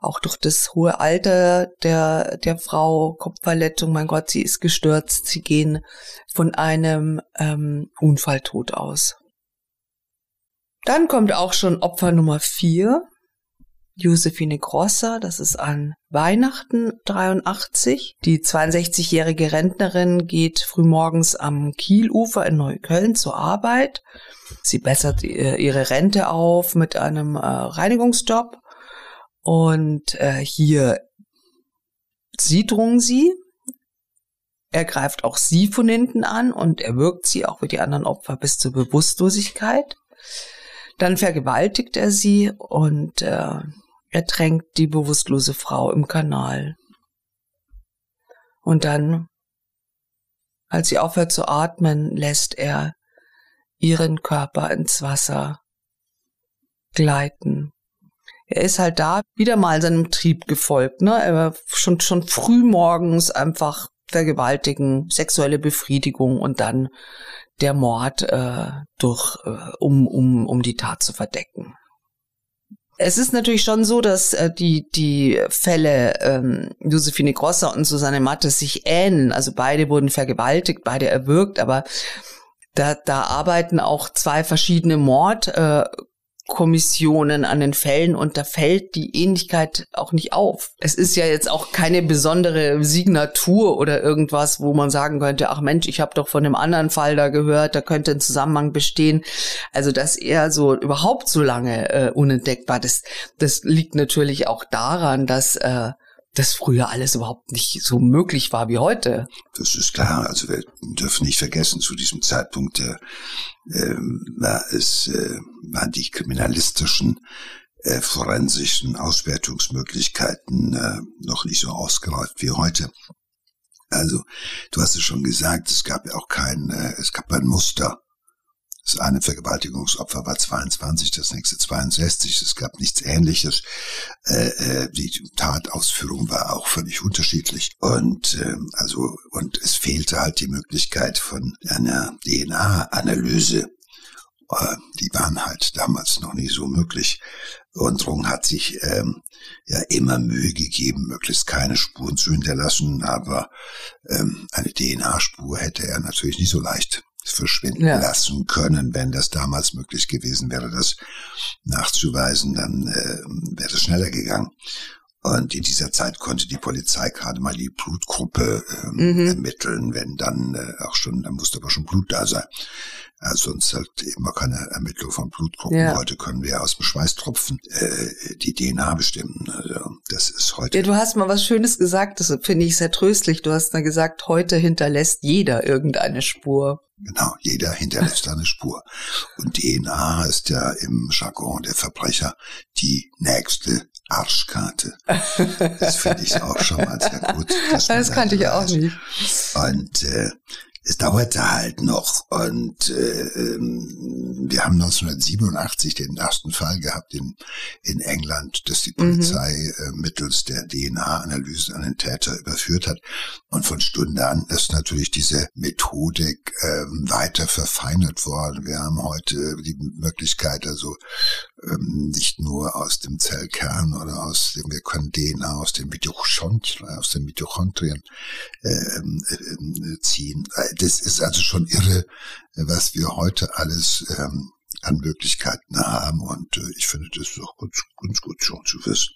auch durch das hohe Alter der, der Frau, Kopfverletzung, mein Gott, sie ist gestürzt, sie gehen von einem ähm, Unfalltod aus. Dann kommt auch schon Opfer Nummer vier, Josephine Grosser, das ist an Weihnachten 83. Die 62-jährige Rentnerin geht frühmorgens am Kielufer in Neukölln zur Arbeit. Sie bessert ihre Rente auf mit einem äh, Reinigungsjob und äh, hier sie drungen sie. Er greift auch sie von hinten an und erwürgt sie auch wie die anderen Opfer bis zur Bewusstlosigkeit. Dann vergewaltigt er sie und äh, ertränkt die bewusstlose Frau im Kanal. Und dann, als sie aufhört zu atmen, lässt er ihren Körper ins Wasser gleiten. Er ist halt da wieder mal seinem Trieb gefolgt, ne? Er war schon, schon früh morgens einfach vergewaltigen, sexuelle Befriedigung und dann der Mord äh, durch, äh, um, um, um die Tat zu verdecken. Es ist natürlich schon so, dass äh, die, die Fälle ähm, Josephine Grosser und Susanne Mattes sich ähneln. Also beide wurden vergewaltigt, beide erwürgt, aber da, da arbeiten auch zwei verschiedene Mord, äh, Kommissionen an den Fällen und da fällt die Ähnlichkeit auch nicht auf. Es ist ja jetzt auch keine besondere Signatur oder irgendwas, wo man sagen könnte, ach Mensch, ich habe doch von einem anderen Fall da gehört, da könnte ein Zusammenhang bestehen. Also dass er so überhaupt so lange äh, unentdeckt war, das, das liegt natürlich auch daran, dass äh, das früher alles überhaupt nicht so möglich war wie heute. Das ist klar. Also wir dürfen nicht vergessen, zu diesem Zeitpunkt äh, ähm, war es, äh, waren die kriminalistischen äh, forensischen Auswertungsmöglichkeiten äh, noch nicht so ausgereift wie heute. Also, du hast es schon gesagt, es gab ja auch kein, äh, es gab ein Muster das eine Vergewaltigungsopfer war 22, das nächste 62. Es gab nichts Ähnliches. Äh, äh, die Tatausführung war auch völlig unterschiedlich. Und äh, also und es fehlte halt die Möglichkeit von einer DNA-Analyse. Äh, die waren halt damals noch nicht so möglich. Und Rung hat sich ähm, ja immer Mühe gegeben, möglichst keine Spuren zu hinterlassen, aber ähm, eine DNA-Spur hätte er natürlich nicht so leicht verschwinden ja. lassen können. Wenn das damals möglich gewesen wäre, das nachzuweisen, dann äh, wäre es schneller gegangen. Und in dieser Zeit konnte die Polizei gerade mal die Blutgruppe ähm, mhm. ermitteln, wenn dann äh, auch schon, dann musste aber schon Blut da sein. Also sonst halt immer keine Ermittlung von Blutgruppen. Ja. Heute können wir aus dem Schweißtropfen äh, die DNA bestimmen. Also das ist heute. Ja, du hast mal was Schönes gesagt, das finde ich sehr tröstlich. Du hast mal gesagt, heute hinterlässt jeder irgendeine Spur. Genau, jeder hinterlässt eine Spur. Und DNA ist ja im Jargon der Verbrecher die nächste Arschkarte. Das finde ich auch schon mal sehr gut. Das kannte ich auch nicht. Und äh, es dauerte halt noch und äh, ähm, wir haben 1987 den ersten Fall gehabt in, in England, dass die Polizei mhm. äh, mittels der DNA-Analyse an den Täter überführt hat. Und von Stunde an ist natürlich diese Methodik äh, weiter verfeinert worden. Wir haben heute die Möglichkeit, also ähm, nicht nur aus dem Zellkern oder aus dem, wir können DNA aus den Mitochondrien, aus den Mitochondrien äh, äh, ziehen das ist also schon irre, was wir heute alles ähm, an Möglichkeiten haben. Und äh, ich finde das auch ganz, ganz gut schon zu wissen.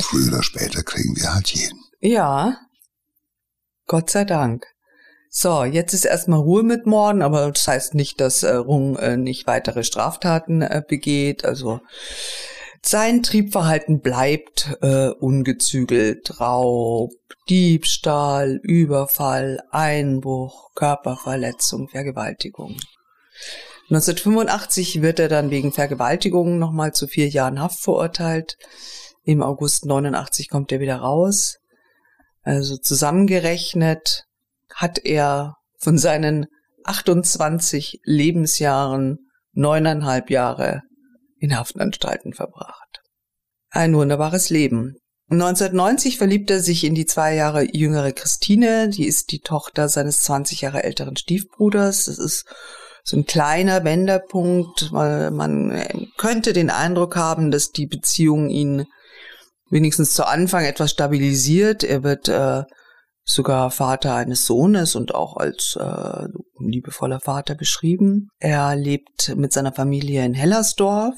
Früher oder später kriegen wir halt jeden. Ja, Gott sei Dank. So, jetzt ist erstmal Ruhe mit Morden, aber das heißt nicht, dass äh, Rung äh, nicht weitere Straftaten äh, begeht. Also sein Triebverhalten bleibt äh, ungezügelt. Raub, Diebstahl, Überfall, Einbruch, Körperverletzung, Vergewaltigung. 1985 wird er dann wegen Vergewaltigung nochmal zu vier Jahren Haft verurteilt. Im August 89 kommt er wieder raus. Also zusammengerechnet hat er von seinen 28 Lebensjahren neuneinhalb Jahre in Haftanstalten verbracht. Ein wunderbares Leben. 1990 verliebt er sich in die zwei Jahre jüngere Christine, die ist die Tochter seines 20 Jahre älteren Stiefbruders. Das ist so ein kleiner Wendepunkt, weil man könnte den Eindruck haben, dass die Beziehung ihn wenigstens zu Anfang etwas stabilisiert. Er wird äh, sogar Vater eines Sohnes und auch als äh, liebevoller Vater beschrieben. Er lebt mit seiner Familie in Hellersdorf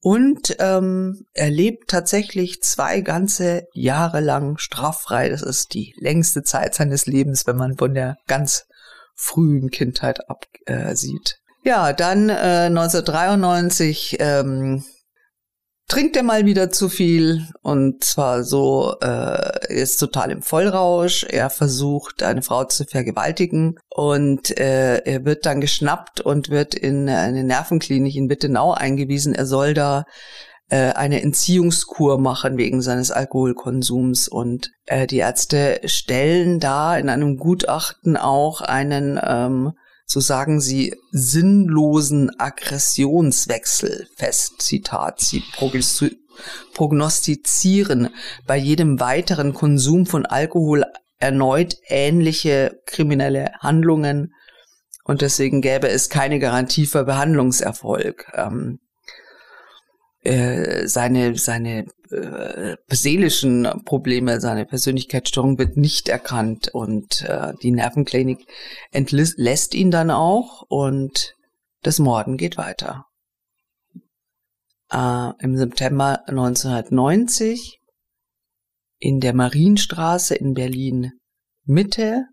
und ähm, er lebt tatsächlich zwei ganze Jahre lang straffrei. Das ist die längste Zeit seines Lebens, wenn man von der ganz frühen Kindheit absieht. Äh, ja, dann äh, 1993 ähm, trinkt er mal wieder zu viel und zwar so, äh, ist total im Vollrausch. Er versucht, eine Frau zu vergewaltigen und äh, er wird dann geschnappt und wird in eine Nervenklinik in Wittenau eingewiesen. Er soll da äh, eine Entziehungskur machen wegen seines Alkoholkonsums und äh, die Ärzte stellen da in einem Gutachten auch einen ähm, so sagen sie, sinnlosen Aggressionswechsel fest. Zitat, sie prognostizieren bei jedem weiteren Konsum von Alkohol erneut ähnliche kriminelle Handlungen und deswegen gäbe es keine Garantie für Behandlungserfolg. Ähm, äh, seine seine äh, seelischen Probleme, seine Persönlichkeitsstörung wird nicht erkannt und äh, die Nervenklinik entlässt ihn dann auch und das Morden geht weiter. Äh, Im September 1990 in der Marienstraße in Berlin Mitte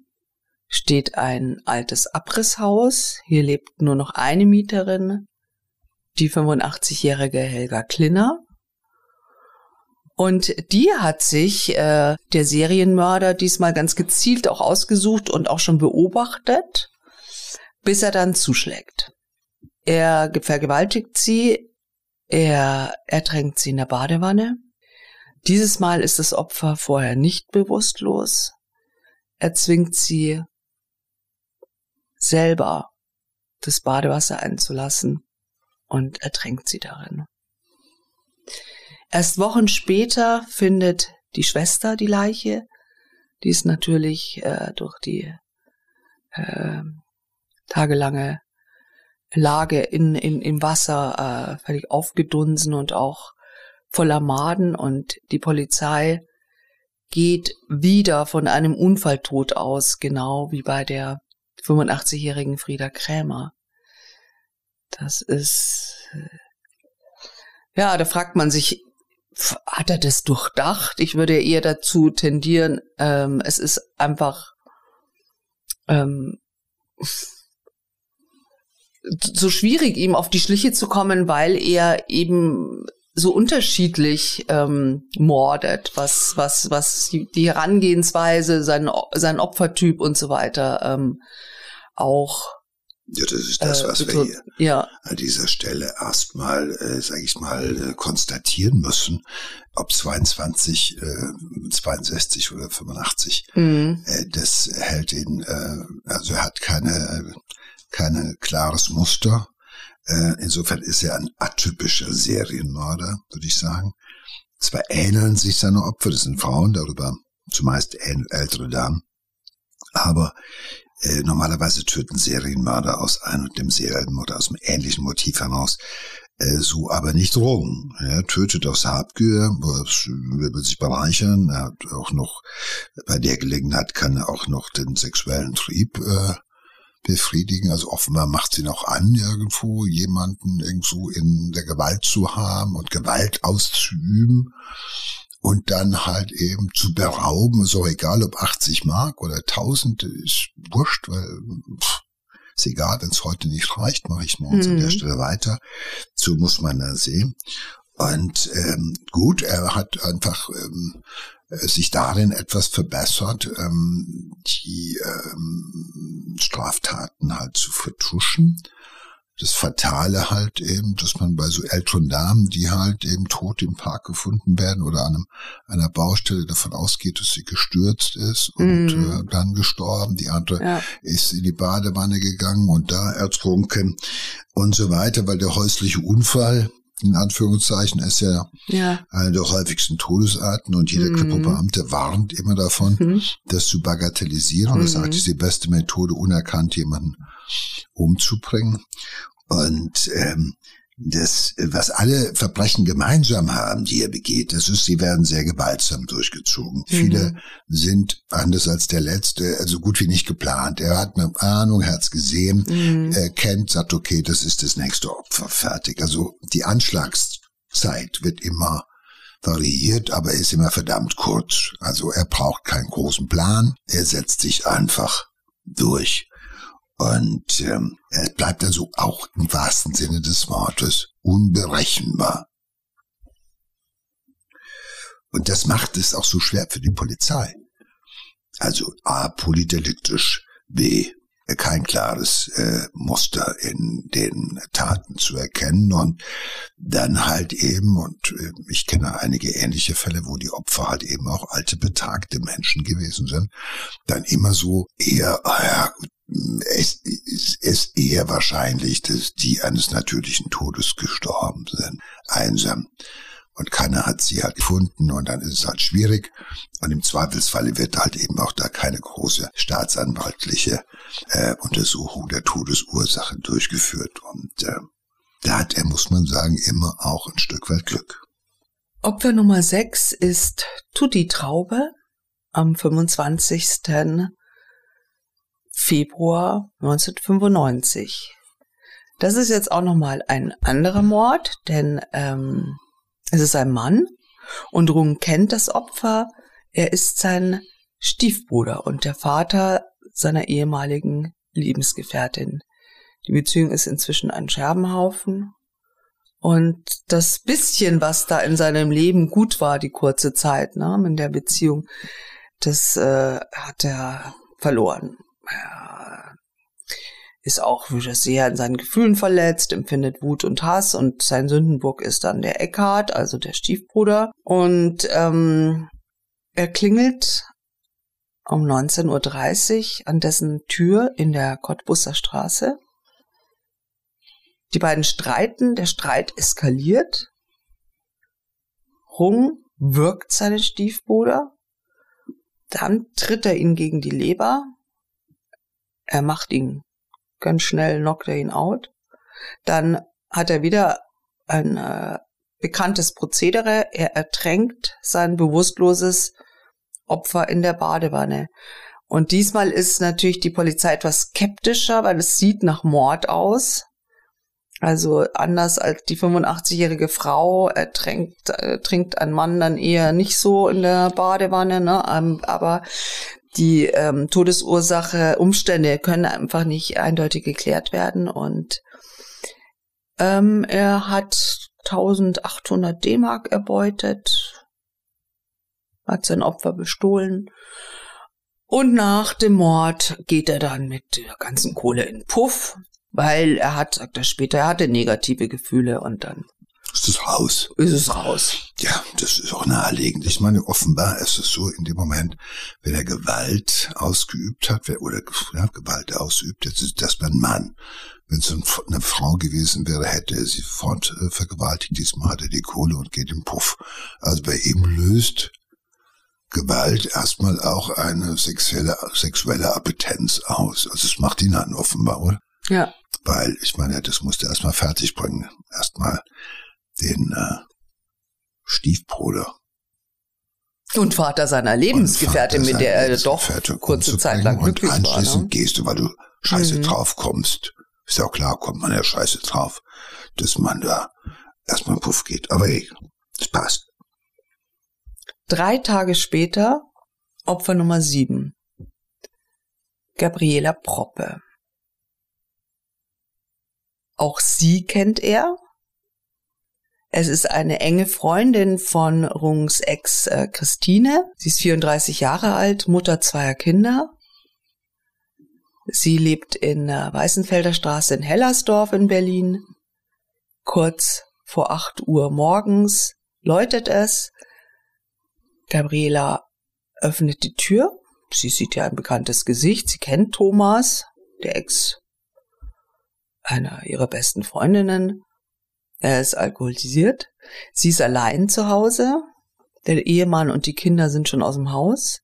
steht ein altes Abrisshaus. Hier lebt nur noch eine Mieterin, die 85-jährige Helga Klinner. Und die hat sich äh, der Serienmörder diesmal ganz gezielt auch ausgesucht und auch schon beobachtet, bis er dann zuschlägt. Er vergewaltigt sie, er ertränkt sie in der Badewanne. Dieses Mal ist das Opfer vorher nicht bewusstlos. Er zwingt sie selber das Badewasser einzulassen und ertränkt sie darin. Erst Wochen später findet die Schwester die Leiche. Die ist natürlich äh, durch die äh, tagelange Lage in, in, im Wasser äh, völlig aufgedunsen und auch voller Maden und die Polizei geht wieder von einem Unfalltod aus, genau wie bei der 85-jährigen Frieda Krämer. Das ist, äh, ja, da fragt man sich, hat er das durchdacht? Ich würde eher dazu tendieren, ähm, es ist einfach ähm, so schwierig, ihm auf die Schliche zu kommen, weil er eben so unterschiedlich ähm, mordet, was was was die Herangehensweise, sein sein Opfertyp und so weiter ähm, auch ja, das ist das, äh, was äh, wir hier ja. an dieser Stelle erstmal, äh, sage ich mal, äh, konstatieren müssen, ob 22, äh, 62 oder 85. Mhm. Äh, das hält ihn, äh, also er hat keine, keine klares Muster. Äh, insofern ist er ein atypischer Serienmörder, würde ich sagen. Zwar ähneln sich seine Opfer, das sind Frauen, darüber zumeist ältere Damen, aber äh, normalerweise töten Serienmörder aus einem und demselben oder aus einem ähnlichen Motiv heraus. Äh, so aber nicht Drogen. Er tötet aus Habgier, will sich bereichern. Er hat auch noch, bei der Gelegenheit kann er auch noch den sexuellen Trieb äh, befriedigen. Also offenbar macht sie noch an, irgendwo jemanden irgendwo in der Gewalt zu haben und Gewalt auszuüben und dann halt eben zu berauben, auch egal, ob 80 Mark oder 1000, ist wurscht, weil pff, ist egal, wenn es heute nicht reicht, mache ich morgens mhm. an der mhm. Stelle weiter. So muss man da sehen. Und ähm, gut, er hat einfach ähm, sich darin etwas verbessert, ähm, die ähm, Straftaten halt zu vertuschen das Fatale halt eben, dass man bei so älteren Damen, die halt eben tot im Park gefunden werden oder an einem, einer Baustelle davon ausgeht, dass sie gestürzt ist und mm. äh, dann gestorben. Die andere ja. ist in die Badewanne gegangen und da ertrunken und so weiter, weil der häusliche Unfall in Anführungszeichen ist ja, ja. eine der häufigsten Todesarten und jeder mhm. Beamte warnt immer davon, mhm. das zu bagatellisieren. Und mhm. er sagt, es ist die beste Methode, unerkannt jemanden umzubringen. Und ähm, das, was alle Verbrechen gemeinsam haben, die er begeht, das ist, sie werden sehr gewaltsam durchgezogen. Mhm. Viele sind anders als der letzte, also gut wie nicht geplant. Er hat eine Ahnung, hat's gesehen, mhm. er kennt, sagt, okay, das ist das nächste Opfer, fertig. Also die Anschlagszeit wird immer variiert, aber ist immer verdammt kurz. Also er braucht keinen großen Plan, er setzt sich einfach durch. Und ähm, er bleibt also auch im wahrsten Sinne des Wortes unberechenbar. Und das macht es auch so schwer für die Polizei. Also A, polydeliktisch, B, kein klares äh, Muster in den Taten zu erkennen und dann halt eben, und äh, ich kenne einige ähnliche Fälle, wo die Opfer halt eben auch alte, betagte Menschen gewesen sind, dann immer so eher, ah ja, es ist eher wahrscheinlich, dass die eines natürlichen Todes gestorben sind, einsam. Und keiner hat sie halt gefunden und dann ist es halt schwierig. Und im Zweifelsfalle wird halt eben auch da keine große staatsanwaltliche äh, Untersuchung der Todesursache durchgeführt. Und äh, da hat er, muss man sagen, immer auch ein Stück weit Glück. Opfer Nummer 6 ist Tutti Traube am 25. Februar 1995. Das ist jetzt auch nochmal ein anderer Mord, denn ähm, es ist ein Mann und Rung kennt das Opfer. Er ist sein Stiefbruder und der Vater seiner ehemaligen Lebensgefährtin. Die Beziehung ist inzwischen ein Scherbenhaufen. Und das bisschen, was da in seinem Leben gut war, die kurze Zeit, ne, in der Beziehung, das äh, hat er verloren er ist auch sehr in seinen Gefühlen verletzt, empfindet Wut und Hass und sein Sündenburg ist dann der Eckhard, also der Stiefbruder. Und ähm, er klingelt um 19.30 Uhr an dessen Tür in der Cottbusser Straße. Die beiden streiten, der Streit eskaliert. Rung wirkt seinen Stiefbruder. Dann tritt er ihn gegen die Leber, er macht ihn ganz schnell, knockt er ihn out. Dann hat er wieder ein äh, bekanntes Prozedere. Er ertränkt sein bewusstloses Opfer in der Badewanne. Und diesmal ist natürlich die Polizei etwas skeptischer, weil es sieht nach Mord aus. Also anders als die 85-jährige Frau ertränkt, äh, trinkt ein Mann dann eher nicht so in der Badewanne, ne? Ähm, aber die ähm, Todesursache, Umstände können einfach nicht eindeutig geklärt werden und ähm, er hat 1800 D-Mark erbeutet, hat sein Opfer bestohlen und nach dem Mord geht er dann mit der ganzen Kohle in Puff, weil er hat, sagt er später, er hatte negative Gefühle und dann ist es raus. Ist es raus. Ja, das ist auch naheliegend. Ich meine, offenbar ist es so in dem Moment, wenn er Gewalt ausgeübt hat, oder ja, Gewalt ausübt, jetzt ist das ein Mann. Wenn es eine Frau gewesen wäre, hätte er sie fort äh, vergewaltigt. Diesmal hat er die Kohle und geht im Puff. Also bei ihm löst Gewalt erstmal auch eine sexuelle, sexuelle Appetenz aus. Also es macht ihn an, offenbar, oder? Ja. Weil, ich meine, das musste er erstmal fertig bringen. Erstmal den äh, Stiefbruder. Und Vater seiner Lebensgefährtin, mit der er doch kurze Zeit lang glücklich und anschließend war. Ne? gehst du, weil du scheiße mhm. drauf kommst. Ist ja auch klar, kommt man ja scheiße drauf, dass man da erstmal Puff geht. Aber hey, es passt. Drei Tage später, Opfer Nummer sieben. Gabriela Proppe. Auch sie kennt er es ist eine enge Freundin von Rungs Ex äh, Christine. Sie ist 34 Jahre alt, Mutter zweier Kinder. Sie lebt in der Weißenfelder Straße in Hellersdorf in Berlin. Kurz vor 8 Uhr morgens läutet es. Gabriela öffnet die Tür. Sie sieht ja ein bekanntes Gesicht. Sie kennt Thomas, der Ex einer ihrer besten Freundinnen. Er ist alkoholisiert. Sie ist allein zu Hause. Der Ehemann und die Kinder sind schon aus dem Haus.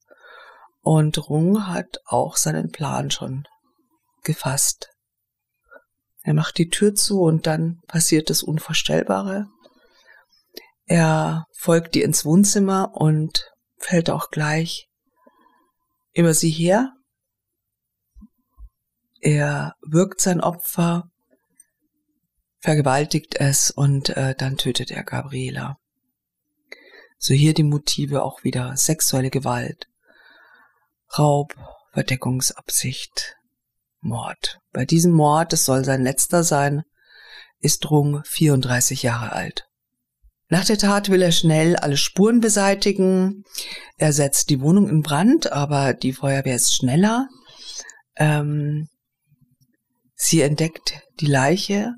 Und Rung hat auch seinen Plan schon gefasst. Er macht die Tür zu und dann passiert das Unvorstellbare. Er folgt ihr ins Wohnzimmer und fällt auch gleich über sie her. Er wirkt sein Opfer, vergewaltigt es und äh, dann tötet er Gabriela. So hier die Motive auch wieder sexuelle Gewalt, Raub, Verdeckungsabsicht, Mord. Bei diesem Mord, es soll sein letzter sein, ist Rung 34 Jahre alt. Nach der Tat will er schnell alle Spuren beseitigen. Er setzt die Wohnung in Brand, aber die Feuerwehr ist schneller. Ähm, sie entdeckt die Leiche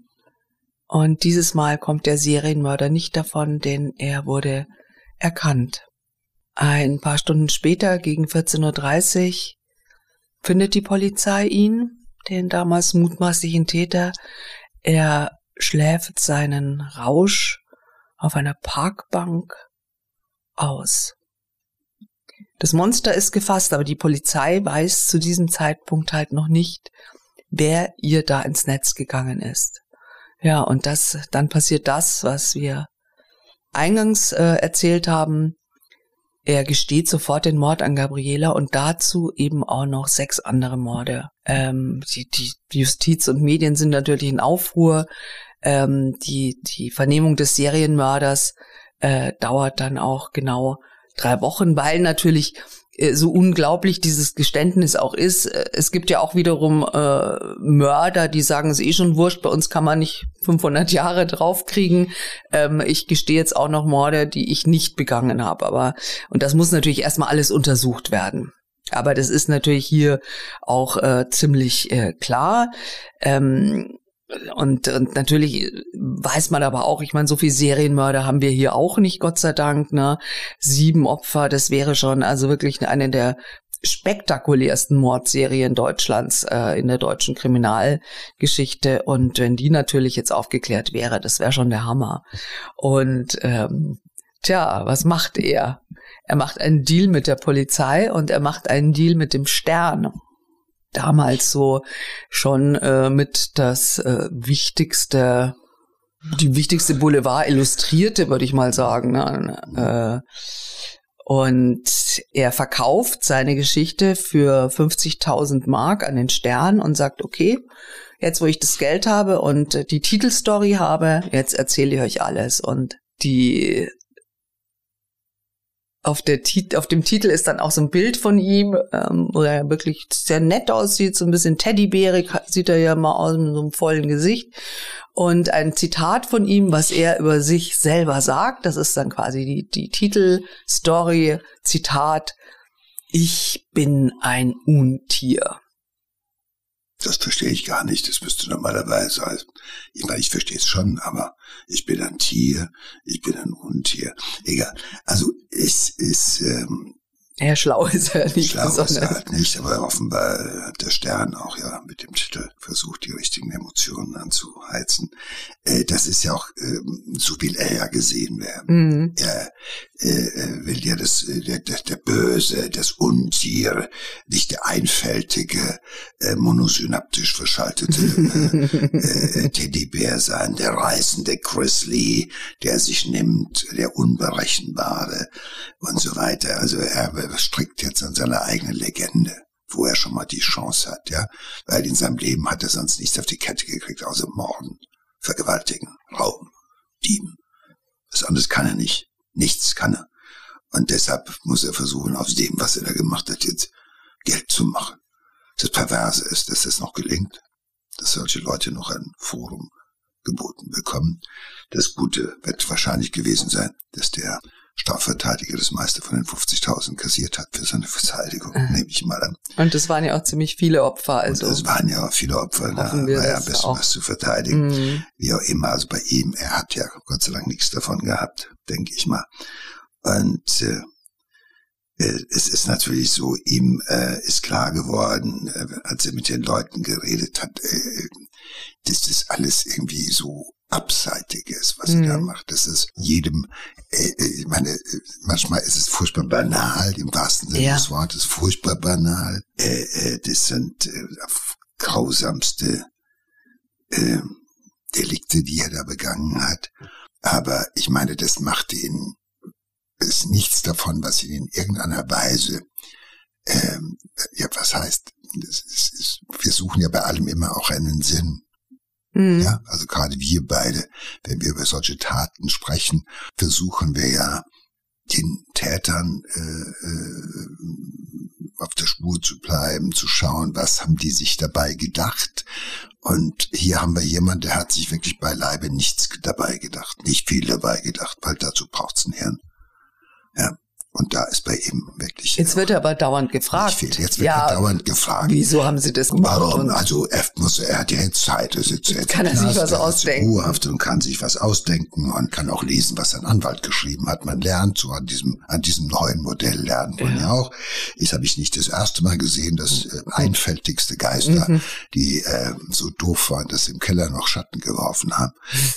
und dieses Mal kommt der Serienmörder nicht davon, denn er wurde erkannt. Ein paar Stunden später, gegen 14.30 Uhr, findet die Polizei ihn, den damals mutmaßlichen Täter. Er schläft seinen Rausch auf einer Parkbank aus. Das Monster ist gefasst, aber die Polizei weiß zu diesem Zeitpunkt halt noch nicht, wer ihr da ins Netz gegangen ist. Ja, und das, dann passiert das, was wir eingangs äh, erzählt haben. Er gesteht sofort den Mord an Gabriela und dazu eben auch noch sechs andere Morde. Ähm, die, die Justiz und Medien sind natürlich in Aufruhr. Ähm, die, die Vernehmung des Serienmörders äh, dauert dann auch genau drei Wochen, weil natürlich so unglaublich dieses Geständnis auch ist. Äh, es gibt ja auch wiederum äh, Mörder, die sagen, es ist eh schon wurscht, bei uns kann man nicht 500 Jahre draufkriegen. Ähm, ich gestehe jetzt auch noch Morde, die ich nicht begangen habe. Aber und das muss natürlich erstmal alles untersucht werden. Aber das ist natürlich hier auch äh, ziemlich äh, klar. Ähm, und, und natürlich weiß man aber auch, ich meine, so viel Serienmörder haben wir hier auch nicht, Gott sei Dank. Ne? Sieben Opfer, das wäre schon also wirklich eine der spektakulärsten Mordserien Deutschlands äh, in der deutschen Kriminalgeschichte. Und wenn die natürlich jetzt aufgeklärt wäre, das wäre schon der Hammer. Und ähm, tja, was macht er? Er macht einen Deal mit der Polizei und er macht einen Deal mit dem Stern damals so schon äh, mit das äh, wichtigste, die wichtigste Boulevard illustrierte, würde ich mal sagen. Ne? Äh, und er verkauft seine Geschichte für 50.000 Mark an den Stern und sagt, okay, jetzt wo ich das Geld habe und die Titelstory habe, jetzt erzähle ich euch alles. Und die auf, der auf dem Titel ist dann auch so ein Bild von ihm, ähm, wo er wirklich sehr nett aussieht, so ein bisschen teddybärig sieht er ja mal aus mit so einem vollen Gesicht. Und ein Zitat von ihm, was er über sich selber sagt, das ist dann quasi die, die Titelstory, Zitat, ich bin ein Untier. Das verstehe ich gar nicht. Das müsste normalerweise, also, ich meine, ich verstehe es schon, aber ich bin ein Tier, ich bin ein Untier. Egal. Also es ist ähm, ja, schlau ist er nicht. Schlau besonders. ist er halt nicht, aber offenbar hat der Stern auch ja mit dem Titel versucht, die richtigen Emotionen anzuheizen. Äh, das ist ja auch, äh, so will er ja gesehen werden. Mhm. Er äh, will ja das, äh, der, der, der Böse, das Untier, nicht der einfältige, äh, monosynaptisch verschaltete äh, äh, Teddybär sein, der reißende Lee, der sich nimmt, der Unberechenbare und so weiter. Also er strickt jetzt an seiner eigenen Legende, wo er schon mal die Chance hat, ja, weil in seinem Leben hat er sonst nichts auf die Kette gekriegt, außer Morden, Vergewaltigen, Rauben, Dieben. Was anderes kann er nicht. Nichts kann er. Und deshalb muss er versuchen, aus dem, was er da gemacht hat, jetzt Geld zu machen. Das Perverse ist, dass es noch gelingt, dass solche Leute noch ein Forum geboten bekommen. Das Gute wird wahrscheinlich gewesen sein, dass der Strafverteidiger das meiste von den 50.000 kassiert hat für seine Verteidigung, mhm. nehme ich mal an. Und es waren ja auch ziemlich viele Opfer. Also Und es waren ja auch viele Opfer, da war ja ein bisschen was zu verteidigen. Mhm. Wie auch immer, also bei ihm, er hat ja Gott sei Dank nichts davon gehabt, denke ich mal. Und äh, äh, es ist natürlich so, ihm äh, ist klar geworden, äh, als er mit den Leuten geredet hat, äh, dass das alles irgendwie so Abseitiges, was mhm. er da mhm. macht. Das ist jedem, äh, äh, ich meine, äh, manchmal ist es furchtbar banal, im wahrsten Sinne ja. des Wortes, furchtbar banal. Äh, äh, das sind äh, grausamste äh, Delikte, die er da begangen hat. Aber ich meine, das macht ihn, ist nichts davon, was ihn in irgendeiner Weise, ähm, ja, was heißt, ist, ist, wir suchen ja bei allem immer auch einen Sinn. Mhm. Ja, also gerade wir beide, wenn wir über solche Taten sprechen, versuchen wir ja den Tätern äh, äh, auf der Spur zu bleiben, zu schauen, was haben die sich dabei gedacht. Und hier haben wir jemanden, der hat sich wirklich beileibe nichts dabei gedacht, nicht viel dabei gedacht, weil dazu braucht's ein Hirn. Ja. Und da ist bei ihm wirklich. Jetzt wird er aber dauernd gefragt. Jetzt wird ja, er dauernd gefragt. Wieso haben Sie das gemacht? Warum? Also er muss, er hat ja jetzt Zeit. Er sitzt jetzt kann er sich was ausdenken. Ruhehaft und kann sich was ausdenken und kann auch lesen, was sein Anwalt geschrieben hat. Man lernt so an diesem, an diesem neuen Modell lernt man ja, ja auch. Ich habe ich nicht das erste Mal gesehen, dass äh, einfältigste Geister, mhm. die äh, so doof waren, dass sie im Keller noch Schatten geworfen haben,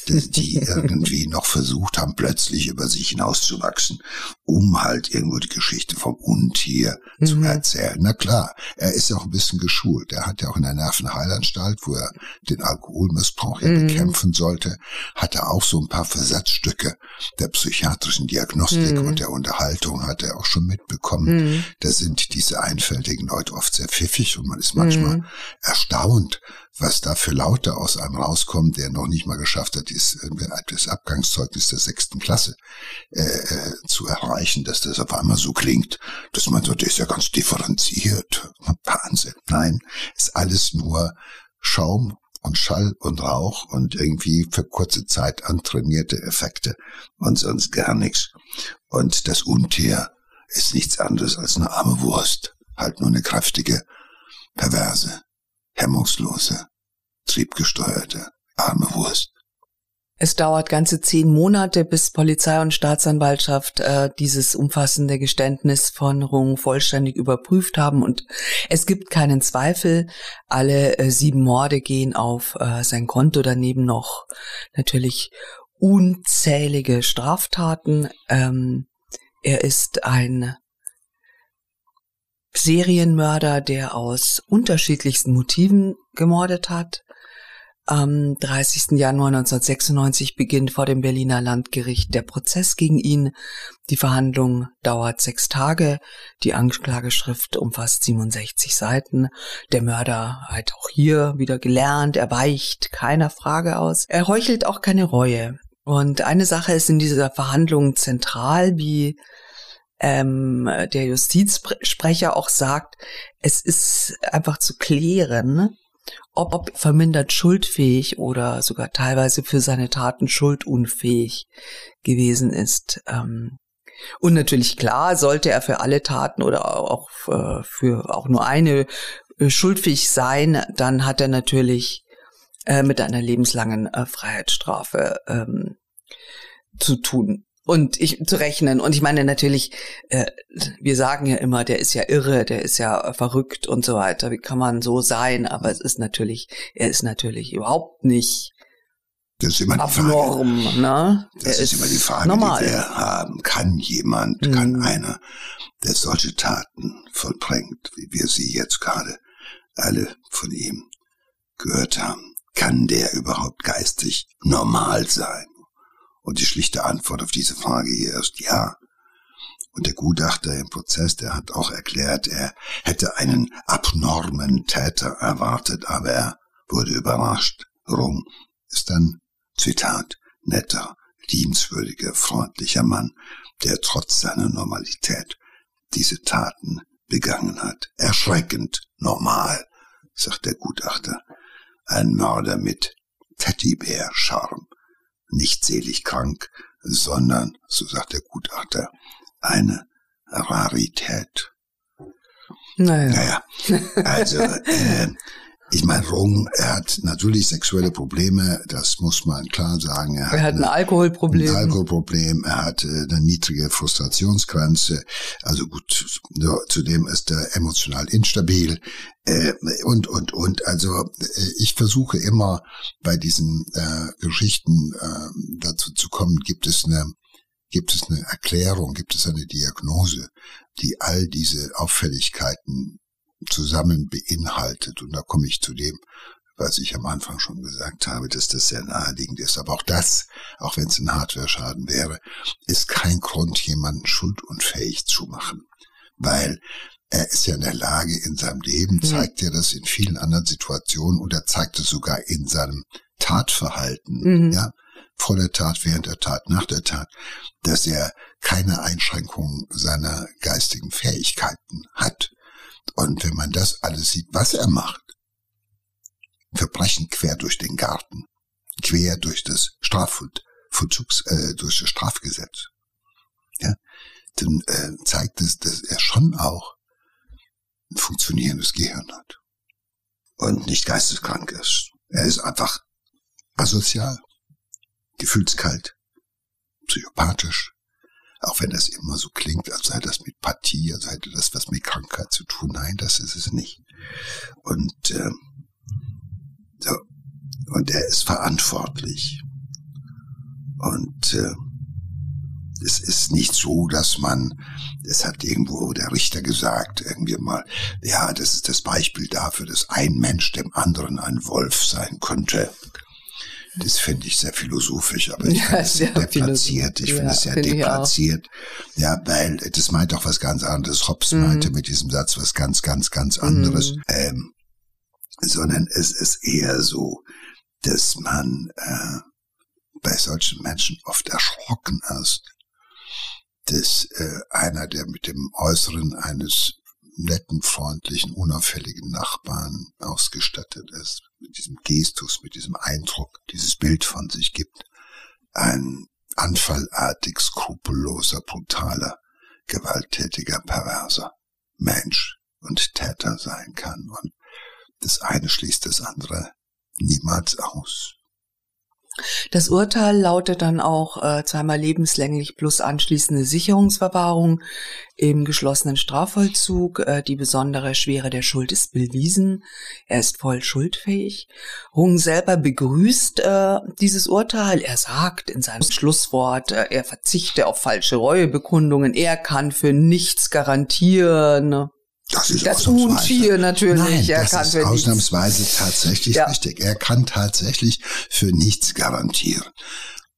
die, die irgendwie noch versucht haben, plötzlich über sich hinauszuwachsen, um halt irgendwo die Geschichte vom Untier mhm. zu erzählen. Na klar, er ist ja auch ein bisschen geschult. Er hat ja auch in der Nervenheilanstalt, wo er den Alkoholmissbrauch ja mhm. bekämpfen sollte, hat er auch so ein paar Versatzstücke der psychiatrischen Diagnostik mhm. und der Unterhaltung hat er auch schon mitbekommen. Mhm. Da sind diese einfältigen Leute oft sehr pfiffig und man ist manchmal mhm. erstaunt, was da für Laute aus einem rauskommen, der noch nicht mal geschafft hat, das, äh, das Abgangszeugnis der sechsten Klasse äh, äh, zu erreichen, dass das auf einmal so klingt, dass man so, das ist ja ganz differenziert. Wahnsinn. Nein, ist alles nur Schaum und Schall und Rauch und irgendwie für kurze Zeit antrainierte Effekte und sonst gar nichts. Und das Untier ist nichts anderes als eine arme Wurst, halt nur eine kräftige, perverse, hemmungslose, triebgesteuerte, arme Wurst. Es dauert ganze zehn Monate, bis Polizei und Staatsanwaltschaft äh, dieses umfassende Geständnis von Rung vollständig überprüft haben. Und es gibt keinen Zweifel, alle äh, sieben Morde gehen auf äh, sein Konto. Daneben noch natürlich unzählige Straftaten. Ähm, er ist ein Serienmörder, der aus unterschiedlichsten Motiven gemordet hat. Am 30. Januar 1996 beginnt vor dem Berliner Landgericht der Prozess gegen ihn. Die Verhandlung dauert sechs Tage. Die Anklageschrift umfasst 67 Seiten. Der Mörder hat auch hier wieder gelernt. Er weicht keiner Frage aus. Er heuchelt auch keine Reue. Und eine Sache ist in dieser Verhandlung zentral, wie ähm, der Justizsprecher auch sagt, es ist einfach zu klären, ob, ob vermindert schuldfähig oder sogar teilweise für seine Taten schuldunfähig gewesen ist. Ähm, und natürlich klar, sollte er für alle Taten oder auch äh, für auch nur eine äh, schuldfähig sein, dann hat er natürlich äh, mit einer lebenslangen äh, Freiheitsstrafe ähm, zu tun und ich zu rechnen. Und ich meine natürlich, äh, wir sagen ja immer, der ist ja irre, der ist ja verrückt und so weiter. Wie kann man so sein? Aber es ist natürlich, er ist natürlich überhaupt nicht das ist immer abnorm, die Frage. Ne? Das ist, ist, immer die Frage, normal. die wir haben. Kann jemand, mhm. kann einer, der solche Taten vollbringt, wie wir sie jetzt gerade alle von ihm gehört haben, kann der überhaupt geistig normal sein? Und die schlichte Antwort auf diese Frage hier ist ja. Und der Gutachter im Prozess, der hat auch erklärt, er hätte einen abnormen Täter erwartet, aber er wurde überrascht. Rum ist ein, Zitat, netter, liebenswürdiger, freundlicher Mann, der trotz seiner Normalität diese Taten begangen hat. Erschreckend normal, sagt der Gutachter. Ein Mörder mit Teddybär-Charme nicht selig krank, sondern, so sagt der Gutachter, eine Rarität. Naja. naja. Also, äh, ich meine, Rung, er hat natürlich sexuelle Probleme, das muss man klar sagen. Er, er hat, ein Alkoholproblem. Ein Alkoholproblem, er hat äh, eine niedrige Frustrationsgrenze, also gut, zudem ist er emotional instabil äh, und, und, und. Also äh, ich versuche immer bei diesen äh, Geschichten äh, dazu zu kommen, gibt es eine Gibt es eine Erklärung, gibt es eine Diagnose, die all diese Auffälligkeiten zusammen beinhaltet. Und da komme ich zu dem, was ich am Anfang schon gesagt habe, dass das sehr naheliegend ist. Aber auch das, auch wenn es ein Hardware-Schaden wäre, ist kein Grund, jemanden schuldunfähig zu machen. Weil er ist ja in der Lage, in seinem Leben mhm. zeigt er das in vielen anderen Situationen und er zeigt es sogar in seinem Tatverhalten, mhm. ja, vor der Tat, während der Tat, nach der Tat, dass er keine Einschränkungen seiner geistigen Fähigkeiten hat. Und wenn man das alles sieht, was er macht, Verbrechen quer durch den Garten, quer durch das Strafvollzugs, äh, durch das Strafgesetz, ja, dann äh, zeigt es, dass er schon auch ein funktionierendes Gehirn hat und nicht geisteskrank ist. Er ist einfach asozial, gefühlskalt, psychopathisch, auch wenn das immer so klingt, als sei das mit Pathie, als hätte das was mit Krankheit zu tun. Nein, das ist es nicht. Und, äh, so, und er ist verantwortlich. Und äh, es ist nicht so, dass man, es hat irgendwo der Richter gesagt, irgendwie mal, ja, das ist das Beispiel dafür, dass ein Mensch dem anderen ein Wolf sein könnte. Das finde ich sehr philosophisch, aber ich finde es sehr deplatziert. Ich finde es sehr find deplatziert. Ja, weil das meint auch was ganz anderes. Hobbes mhm. meinte mit diesem Satz was ganz, ganz, ganz anderes. Mhm. Ähm, sondern es ist eher so, dass man äh, bei solchen Menschen oft erschrocken ist, dass äh, einer, der mit dem Äußeren eines netten, freundlichen, unauffälligen Nachbarn ausgestattet ist, mit diesem Gestus, mit diesem Eindruck, dieses Bild von sich gibt, ein anfallartig skrupelloser, brutaler, gewalttätiger, perverser Mensch und Täter sein kann. Und das eine schließt das andere niemals aus. Das Urteil lautet dann auch äh, zweimal lebenslänglich plus anschließende Sicherungsverwahrung im geschlossenen Strafvollzug. Äh, die besondere Schwere der Schuld ist bewiesen. Er ist voll schuldfähig. Hung selber begrüßt äh, dieses Urteil. Er sagt in seinem Schlusswort, äh, er verzichte auf falsche Reuebekundungen. Er kann für nichts garantieren. Das ist das Untier natürlich. Nein, das ist ausnahmsweise nichts. tatsächlich ja. richtig. Er kann tatsächlich für nichts garantieren.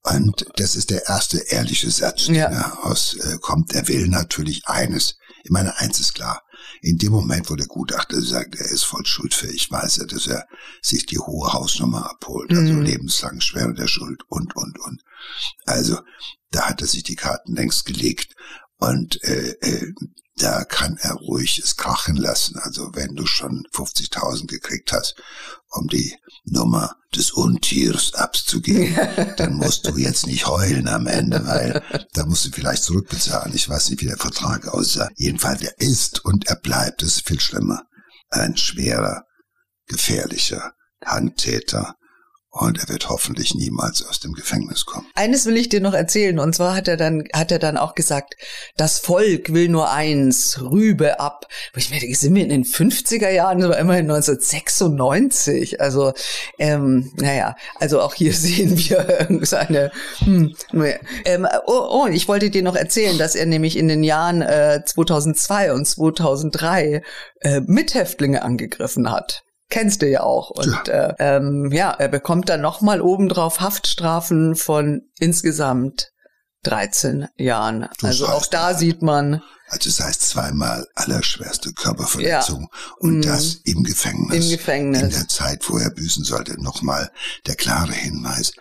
Und das ist der erste ehrliche Satz, der ja. rauskommt. Er will natürlich eines. Ich meine, eins ist klar. In dem Moment, wo der Gutachter sagt, er ist voll schuldfähig, weiß er, dass er sich die hohe Hausnummer abholt, also mhm. lebenslang Schwere der Schuld und, und, und. Also, da hat er sich die Karten längst gelegt. Und äh, äh, da kann er ruhig es krachen lassen. Also wenn du schon 50.000 gekriegt hast, um die Nummer des Untiers abzugeben, dann musst du jetzt nicht heulen am Ende, weil da musst du vielleicht zurückbezahlen. Ich weiß nicht, wie der Vertrag aussah. Jedenfalls, er ist und er bleibt, das ist viel schlimmer. Ein schwerer, gefährlicher Handtäter, und er wird hoffentlich niemals aus dem Gefängnis kommen. Eines will ich dir noch erzählen. Und zwar hat er dann, hat er dann auch gesagt, das Volk will nur eins, Rübe ab. Wo ich mir denke, sind wir in den 50er Jahren oder immerhin 1996? Also, ähm, naja, also auch hier sehen wir seine, hm, ähm, oh, oh, ich wollte dir noch erzählen, dass er nämlich in den Jahren äh, 2002 und 2003 äh, Mithäftlinge angegriffen hat kennst du ja auch. Und ja, äh, ähm, ja er bekommt dann nochmal obendrauf Haftstrafen von insgesamt 13 Jahren. Das also auch da sieht man. Also das heißt zweimal allerschwerste Körperverletzung ja. und mm. das im Gefängnis. Im Gefängnis. In der Zeit, wo er büßen sollte. Nochmal der klare Hinweis.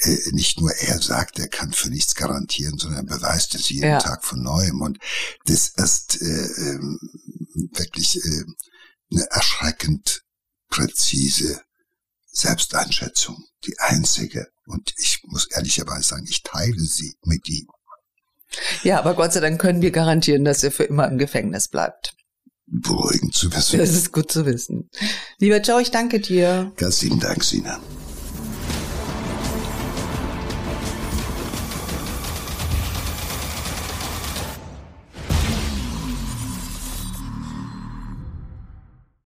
Äh, nicht nur er sagt, er kann für nichts garantieren, sondern er beweist es jeden ja. Tag von neuem. Und das ist äh, äh, wirklich äh, eine erschreckend präzise Selbsteinschätzung, die einzige. Und ich muss ehrlicherweise sagen, ich teile sie mit ihm. Ja, aber Gott sei Dank können wir garantieren, dass er für immer im Gefängnis bleibt. Beruhigend zu wissen. Das ist gut zu wissen. Lieber Joe, ich danke dir. Ganz lieben Dank, Sina.